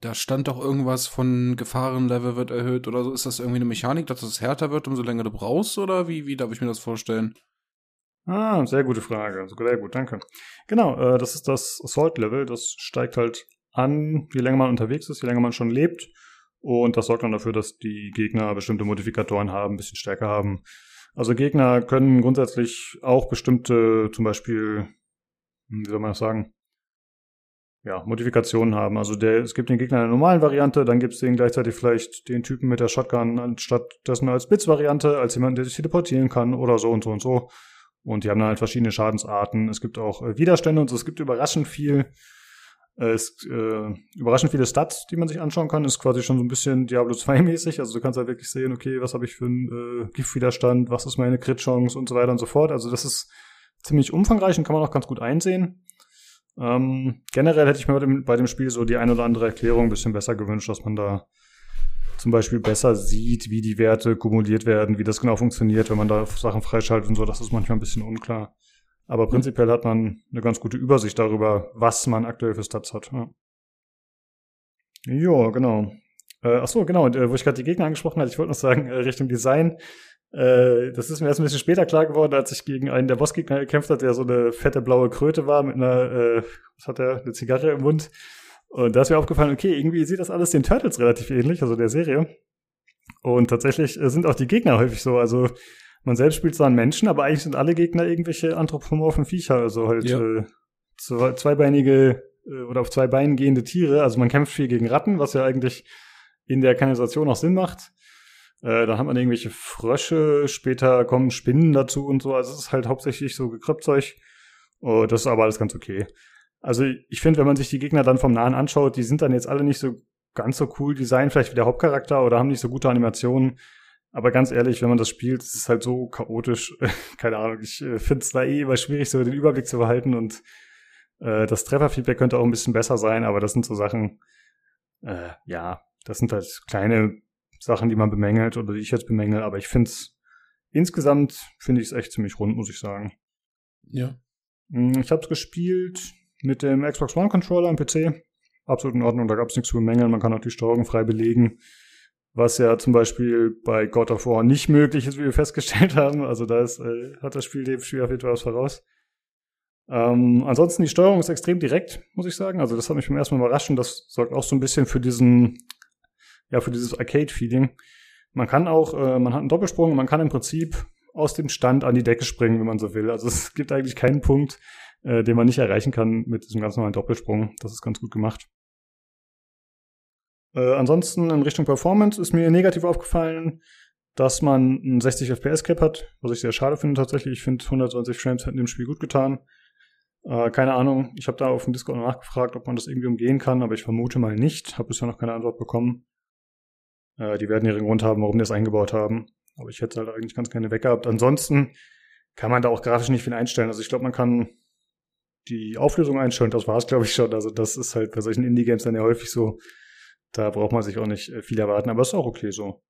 Da stand doch irgendwas von Gefahrenlevel wird erhöht oder so. Ist das irgendwie eine Mechanik, dass es härter wird, umso länger du brauchst? Oder wie, wie darf ich mir das vorstellen? Ah, sehr gute Frage. Sehr gut, danke. Genau, äh, das ist das Assault-Level. Das steigt halt an, je länger man unterwegs ist, je länger man schon lebt. Und das sorgt dann dafür, dass die Gegner bestimmte Modifikatoren haben, ein bisschen stärker haben. Also Gegner können grundsätzlich auch bestimmte, zum Beispiel, hm, wie soll man das sagen, ja, Modifikationen haben. Also der, es gibt den Gegner in der normalen Variante, dann gibt es den gleichzeitig vielleicht den Typen mit der Shotgun anstatt dessen als Blitz-Variante, als jemand, der sich teleportieren kann oder so und so und so. Und die haben dann halt verschiedene Schadensarten. Es gibt auch äh, Widerstände und so. Es gibt überraschend viel, äh, es, äh, überraschend viele Stats, die man sich anschauen kann. Ist quasi schon so ein bisschen Diablo 2-mäßig. Also du kannst halt wirklich sehen, okay, was habe ich für einen äh, Giftwiderstand, was ist meine Crit-Chance und so weiter und so fort. Also das ist ziemlich umfangreich und kann man auch ganz gut einsehen. Ähm, generell hätte ich mir bei dem, bei dem Spiel so die ein oder andere Erklärung ein bisschen besser gewünscht, dass man da zum Beispiel besser sieht, wie die Werte kumuliert werden, wie das genau funktioniert, wenn man da Sachen freischaltet und so. Das ist manchmal ein bisschen unklar. Aber prinzipiell hat man eine ganz gute Übersicht darüber, was man aktuell für Stats hat. Ja, ja genau. Äh, ach so, genau, äh, wo ich gerade die Gegner angesprochen hatte, ich wollte noch sagen, äh, Richtung Design. Äh, das ist mir erst ein bisschen später klar geworden, als ich gegen einen der Bossgegner gekämpft hat, der so eine fette blaue Kröte war mit einer, äh, was hat er, eine Zigarre im Mund. Und da ist mir aufgefallen, okay, irgendwie sieht das alles den Turtles relativ ähnlich, also der Serie. Und tatsächlich äh, sind auch die Gegner häufig so, also man selbst spielt zwar einen Menschen, aber eigentlich sind alle Gegner irgendwelche anthropomorphen Viecher, also halt ja. äh, zweibeinige äh, oder auf zwei Beinen gehende Tiere. Also man kämpft viel gegen Ratten, was ja eigentlich in der Kanalisation auch Sinn macht. Äh, dann hat man irgendwelche Frösche, später kommen Spinnen dazu und so. Also es ist halt hauptsächlich so Gekrippzeug. Oh, das ist aber alles ganz okay. Also ich finde, wenn man sich die Gegner dann vom Nahen anschaut, die sind dann jetzt alle nicht so ganz so cool design, vielleicht wie der Hauptcharakter oder haben nicht so gute Animationen. Aber ganz ehrlich, wenn man das spielt, ist es halt so chaotisch. Keine Ahnung, ich äh, finde es da eh immer schwierig, so den Überblick zu behalten und äh, das Trefferfeedback könnte auch ein bisschen besser sein, aber das sind so Sachen, äh, ja, das sind halt kleine Sachen, die man bemängelt oder die ich jetzt bemängel, aber ich finde es insgesamt finde ich es echt ziemlich rund, muss ich sagen. Ja. Hm, ich habe es gespielt mit dem Xbox One Controller am PC. Absolut in Ordnung, da gab es nichts zu bemängeln. Man kann auch die Steuerung frei belegen, was ja zum Beispiel bei God of War nicht möglich ist, wie wir festgestellt haben. Also da ist, äh, hat das Spiel dem Spiel auf jeden Fall was voraus. Ähm, ansonsten die Steuerung ist extrem direkt, muss ich sagen. Also das hat mich beim ersten Mal überrascht und das sorgt auch so ein bisschen für diesen ja, für dieses Arcade-Feeling. Man kann auch, äh, man hat einen Doppelsprung, man kann im Prinzip aus dem Stand an die Decke springen, wenn man so will. Also es gibt eigentlich keinen Punkt, äh, den man nicht erreichen kann mit diesem ganz normalen Doppelsprung. Das ist ganz gut gemacht. Äh, ansonsten in Richtung Performance ist mir negativ aufgefallen, dass man einen 60 FPS Cap hat, was ich sehr schade finde tatsächlich. Ich finde 120 Frames hätten dem Spiel gut getan. Äh, keine Ahnung, ich habe da auf dem Discord nachgefragt, ob man das irgendwie umgehen kann, aber ich vermute mal nicht. Habe bisher noch keine Antwort bekommen. Äh, die werden ihren Grund haben, warum die das eingebaut haben. Aber ich hätte halt eigentlich ganz gerne weggehabt. Ansonsten kann man da auch grafisch nicht viel einstellen. Also ich glaube, man kann die Auflösung einstellen. Das war es, glaube ich, schon. Also das ist halt bei solchen Indie-Games dann ja häufig so. Da braucht man sich auch nicht äh, viel erwarten. Aber ist auch okay so.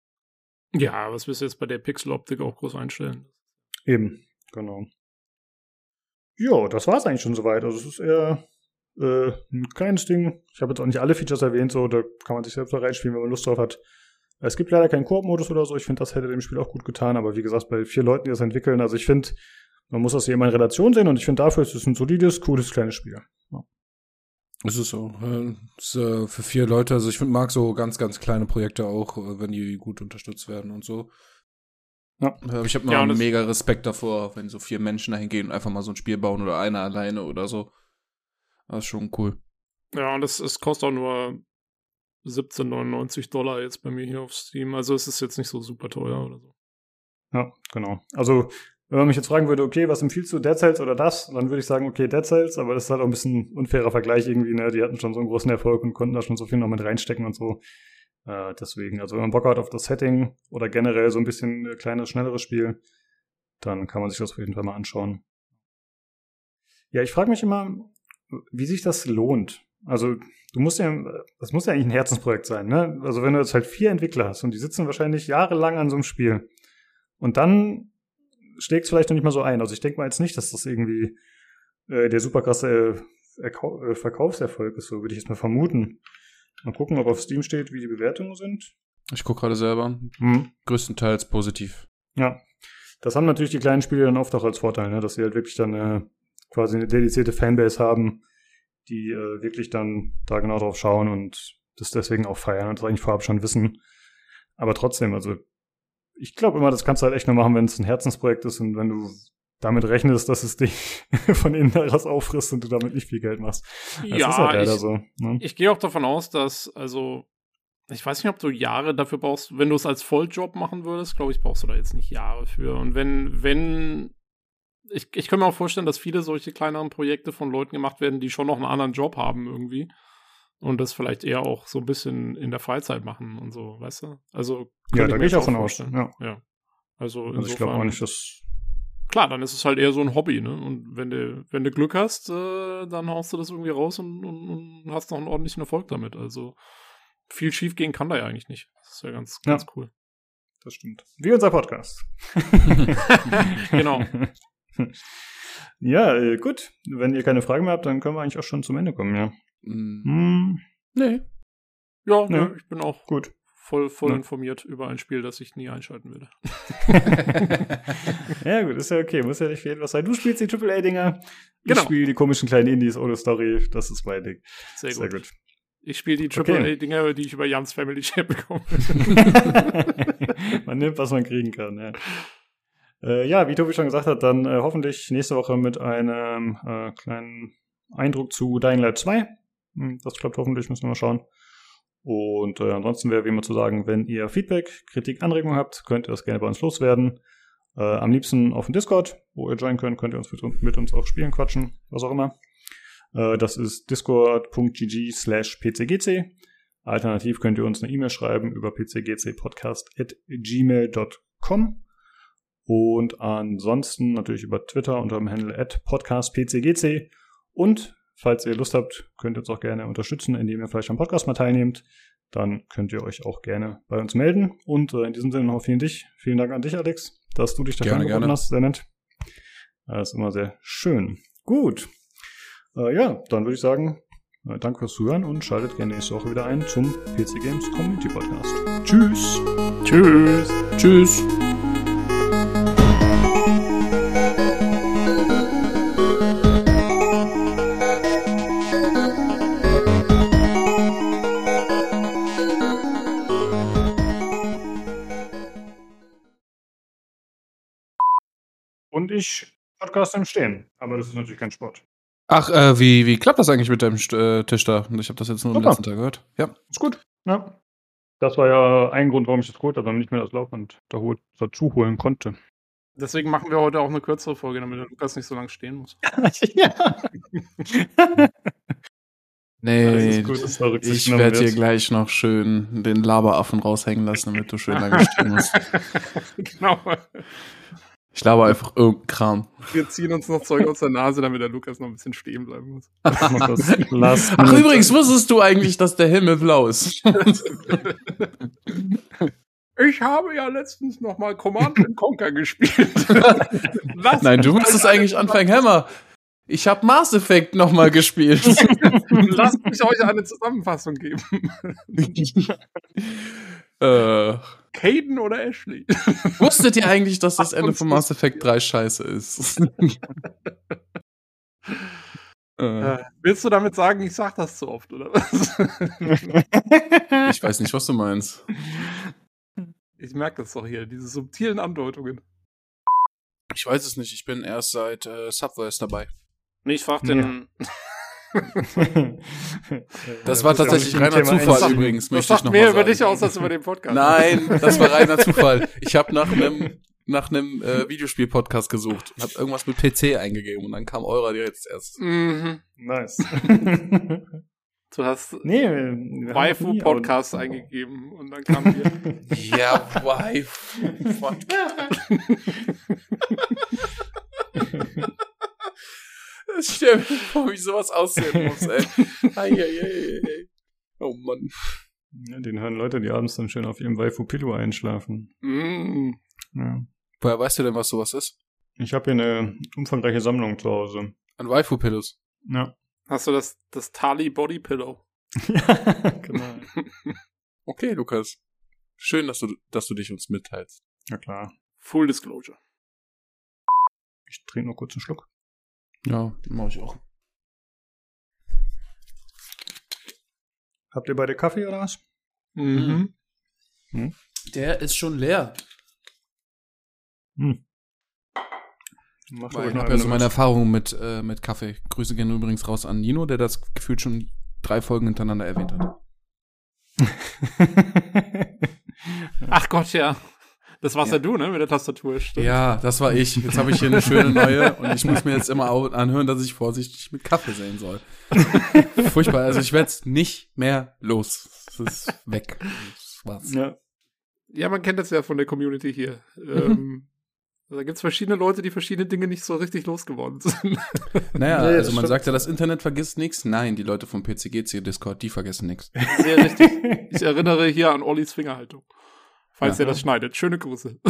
Ja, was willst du jetzt bei der Pixel-Optik auch groß einstellen? Eben, genau. Ja, das war es eigentlich schon soweit. Also es ist eher äh, ein kleines Ding. Ich habe jetzt auch nicht alle Features erwähnt, so da kann man sich selbst da reinspielen, wenn man Lust drauf hat. Es gibt leider keinen Koop-Modus oder so. Ich finde, das hätte dem Spiel auch gut getan. Aber wie gesagt, bei vier Leuten, die das entwickeln, also ich finde, man muss das hier immer in Relation sehen und ich finde, dafür ist es ein solides, cooles, kleines Spiel. Ja. Es ist so. Es ist, äh, für vier Leute, also ich finde, mag so ganz, ganz kleine Projekte auch, äh, wenn die gut unterstützt werden und so. Ja. Ich habe ja, mega Respekt davor, wenn so vier Menschen dahin gehen und einfach mal so ein Spiel bauen oder einer alleine oder so. Das ist schon cool. Ja, und es, es kostet auch nur 17,99 Dollar jetzt bei mir hier auf Steam. Also es ist jetzt nicht so super teuer oder so. Ja, genau. Also wenn man mich jetzt fragen würde, okay, was empfiehlst du, Dead Cells oder das? Dann würde ich sagen, okay, Dead Cells, aber das ist halt auch ein bisschen unfairer Vergleich irgendwie, ne? Die hatten schon so einen großen Erfolg und konnten da schon so viel noch mit reinstecken und so. Äh, deswegen, also wenn man Bock hat auf das Setting oder generell so ein bisschen äh, kleines, schnelleres Spiel, dann kann man sich das auf jeden Fall mal anschauen. Ja, ich frage mich immer, wie sich das lohnt. Also du musst ja, das muss ja eigentlich ein Herzensprojekt sein, ne? Also wenn du jetzt halt vier Entwickler hast und die sitzen wahrscheinlich jahrelang an so einem Spiel und dann schlägt es vielleicht noch nicht mal so ein. Also ich denke mal jetzt nicht, dass das irgendwie äh, der super krasse äh, äh, Verkaufserfolg ist, so würde ich jetzt mal vermuten. Mal gucken, ob auf Steam steht, wie die Bewertungen sind. Ich gucke gerade selber. Hm. Größtenteils positiv. Ja. das haben natürlich die kleinen Spiele dann oft auch als Vorteil, ne? dass sie halt wirklich dann äh, quasi eine dedizierte Fanbase haben, die äh, wirklich dann da genau drauf schauen und das deswegen auch feiern und das eigentlich vorab schon wissen. Aber trotzdem, also ich glaube immer, das kannst du halt echt nur machen, wenn es ein Herzensprojekt ist und wenn du damit rechnest, dass es dich von innen heraus auffrisst und du damit nicht viel Geld machst. Das ja, ist halt leider ich, so. Ne? ich gehe auch davon aus, dass, also, ich weiß nicht, ob du Jahre dafür brauchst, wenn du es als Volljob machen würdest, glaube ich, brauchst du da jetzt nicht Jahre für. Und wenn, wenn, ich, ich kann mir auch vorstellen, dass viele solche kleineren Projekte von Leuten gemacht werden, die schon noch einen anderen Job haben irgendwie. Und das vielleicht eher auch so ein bisschen in der Freizeit machen und so, weißt du? Also, Ja, da gehe ich auch von aus. Ja. ja. Also, Also ich glaube auch nicht, dass klar, dann ist es halt eher so ein Hobby, ne? Und wenn du, wenn du Glück hast, äh, dann haust du das irgendwie raus und, und, und hast noch einen ordentlichen Erfolg damit. Also viel schief gehen kann da ja eigentlich nicht. Das ist ja ganz, Ja. ganz cool. das stimmt. Wie unser Podcast. Genau. Ja, äh, gut. Wenn ihr keine Fragen mehr habt, dann können wir eigentlich auch schon zum Ende kommen, ja. Hm. Hm, Nee. Ja, Ja. ne, ich bin auch gut. voll, voll Ja. informiert über ein Spiel, das ich nie einschalten werde. Ja, gut, ist ja okay. Muss ja nicht für etwas sein. Du spielst die AAA-Dinger. Ich Genau. spiele die komischen kleinen Indies ohne Story. Das ist mein Ding. Sehr gut. Sehr gut. Ich spiele die Okay. AAA-Dinger, die ich über Jans Family Chat bekomme. man nimmt, was man kriegen kann, ja. Äh, ja, wie Tobi schon gesagt hat, dann äh, hoffentlich nächste Woche mit einem äh, kleinen Eindruck zu Dying Light 2. Hm, Das klappt hoffentlich, müssen wir mal schauen. Und äh, ansonsten wäre wie immer zu sagen, wenn ihr Feedback, Kritik, Anregungen habt, könnt ihr das gerne bei uns loswerden. Äh, am liebsten auf dem Discord, wo ihr joinen könnt, könnt ihr uns mit, mit uns auch spielen, quatschen, was auch immer. Äh, das ist discord.gg slash pcgc. Alternativ könnt ihr uns eine E-Mail schreiben über pcgcpodcast.gmail.com und ansonsten natürlich über Twitter unter dem Handle at podcastpcgc und falls ihr Lust habt, könnt ihr uns auch gerne unterstützen, indem ihr vielleicht am Podcast mal teilnehmt. Dann könnt ihr euch auch gerne bei uns melden. Und äh, in diesem Sinne noch vielen, dich, vielen Dank an dich, Alex, dass du dich dafür Gerne, angeboten gerne. hast. Sehr nett. Das ist immer sehr schön. Gut. Äh, ja, dann würde ich sagen, äh, danke fürs Zuhören und schaltet gerne nächste Woche wieder ein zum PC Games Community Podcast. Tschüss. Tschüss. Tschüss. Ich Podcast im Stehen. Aber das ist natürlich kein Sport. Ach, äh, wie, wie klappt das eigentlich mit deinem St äh, Tisch da? Ich habe das jetzt nur am Super. letzten Tag gehört. Ja. Ist gut. Ja. Das war ja ein Grund, warum ich das geholt habe, damit ich mir das Laufband dazu holen konnte. Deswegen machen wir heute auch eine kürzere Folge, damit der Lukas nicht so lange stehen muss. ja. Nee, gut, ich werde hier wird. gleich noch schön den Laberaffen raushängen lassen, damit du schön lange stehen musst. genau. Ich laber einfach irgendeinen Kram. Wir ziehen uns noch Zeug aus der Nase, damit der Lukas noch ein bisschen stehen bleiben muss. Ach, übrigens, wusstest du eigentlich, dass der Himmel blau ist? Ich habe ja letztens noch mal Command Conquer gespielt. Was? Nein, du müsstest eigentlich anfangen, Hammer. Ich habe Mass Effect nochmal gespielt. Lasst mich euch eine Zusammenfassung geben. Äh, Caden oder Ashley? wusstet ihr eigentlich, dass das Ende von Mass Effect 3 scheiße ist? äh, Äh, willst du damit sagen, ich sag das zu oft, oder was? ich weiß nicht, was du meinst. ich merke das doch hier, diese subtilen Andeutungen. Ich weiß es nicht, ich bin erst seit äh, Subverse dabei. Nee, ich frag den- Das war tatsächlich reiner Zufall einziehen. übrigens, Das möchte ich noch mehr mal über sagen. dich aus als über den Podcast. Nein, das war reiner Zufall. Ich habe nach einem nach einem äh, Videospiel-Podcast gesucht und habe irgendwas mit PC eingegeben und dann kam eurer direkt erstes. Mhm. nice. Du hast nee, Waifu-Podcast eingegeben und dann kam hier. Ja, wife. Ich stell mir vor, wie sowas aussehen muss, ey. Ei, ei, ei, ei. Oh Mann. Ja, den hören Leute, die abends dann schön auf ihrem Waifu-Pillow einschlafen. mm. Ja. Woher weißt du denn, was sowas ist? Ich habe hier eine umfangreiche Sammlung zu Hause. An Waifu-Pillows. Ja. Hast du das, das Tali Body Pillow? genau. Okay, Lukas. Schön, dass du, dass du dich uns mitteilst. Ja klar. Full Disclosure. Ich trinke nur kurz einen Schluck. Ja, mache ich auch. Habt ihr beide Kaffee oder was? Mhm. Der ist schon leer. Hm. Macht Weil ruhig ich noch habe ja so meine mit. Erfahrungen mit, äh, mit Kaffee. Grüße gerne übrigens raus an Nino, der das gefühlt schon drei Folgen hintereinander erwähnt hat. Ach Gott, ja. Das warst ja, du, ne, mit der Tastatur. Stimmt. Ja, das war ich. Jetzt habe ich hier eine schöne neue und ich muss mir jetzt immer anhören, dass ich vorsichtig mit Kaffee sehen soll. Furchtbar. Also ich werde es nicht mehr los. Es ist weg. Das war's. ja. Ja, man kennt das ja von der Community hier. Ähm, da gibt's verschiedene Leute, die verschiedene Dinge nicht so richtig losgeworden sind. Naja, Nee, also man stimmt. sagt ja, das Internet vergisst nichts. Nein, die Leute vom PCGC Discord, die vergessen nichts. Sehr richtig. Ich erinnere hier an Ollis Fingerhaltung. Falls Ja. er das schneidet. Schöne Grüße.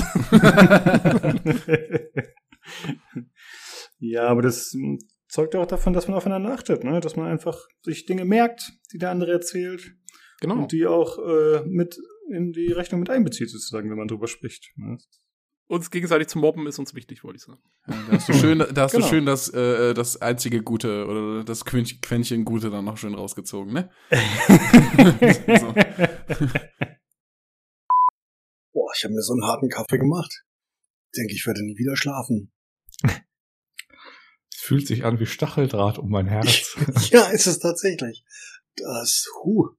ja, aber das mm, zeugt auch davon, dass man aufeinander achtet, ne? Dass man einfach sich Dinge merkt, die der andere erzählt Genau. und die auch äh, mit in die Rechnung mit einbezieht, sozusagen, wenn man drüber spricht. Ne? Uns gegenseitig zu mobben ist uns wichtig, wollte ich sagen. Ja, da hast du schön, da hast Genau. du schön das, äh, das einzige Gute oder das Quäntchen, Quäntchen Gute dann noch schön rausgezogen, ne? So. Boah, ich habe mir so einen harten Kaffee gemacht. Denke, ich werde nie wieder schlafen. Es fühlt sich an wie Stacheldraht um mein Herz. ja, ist es tatsächlich. Das, huh.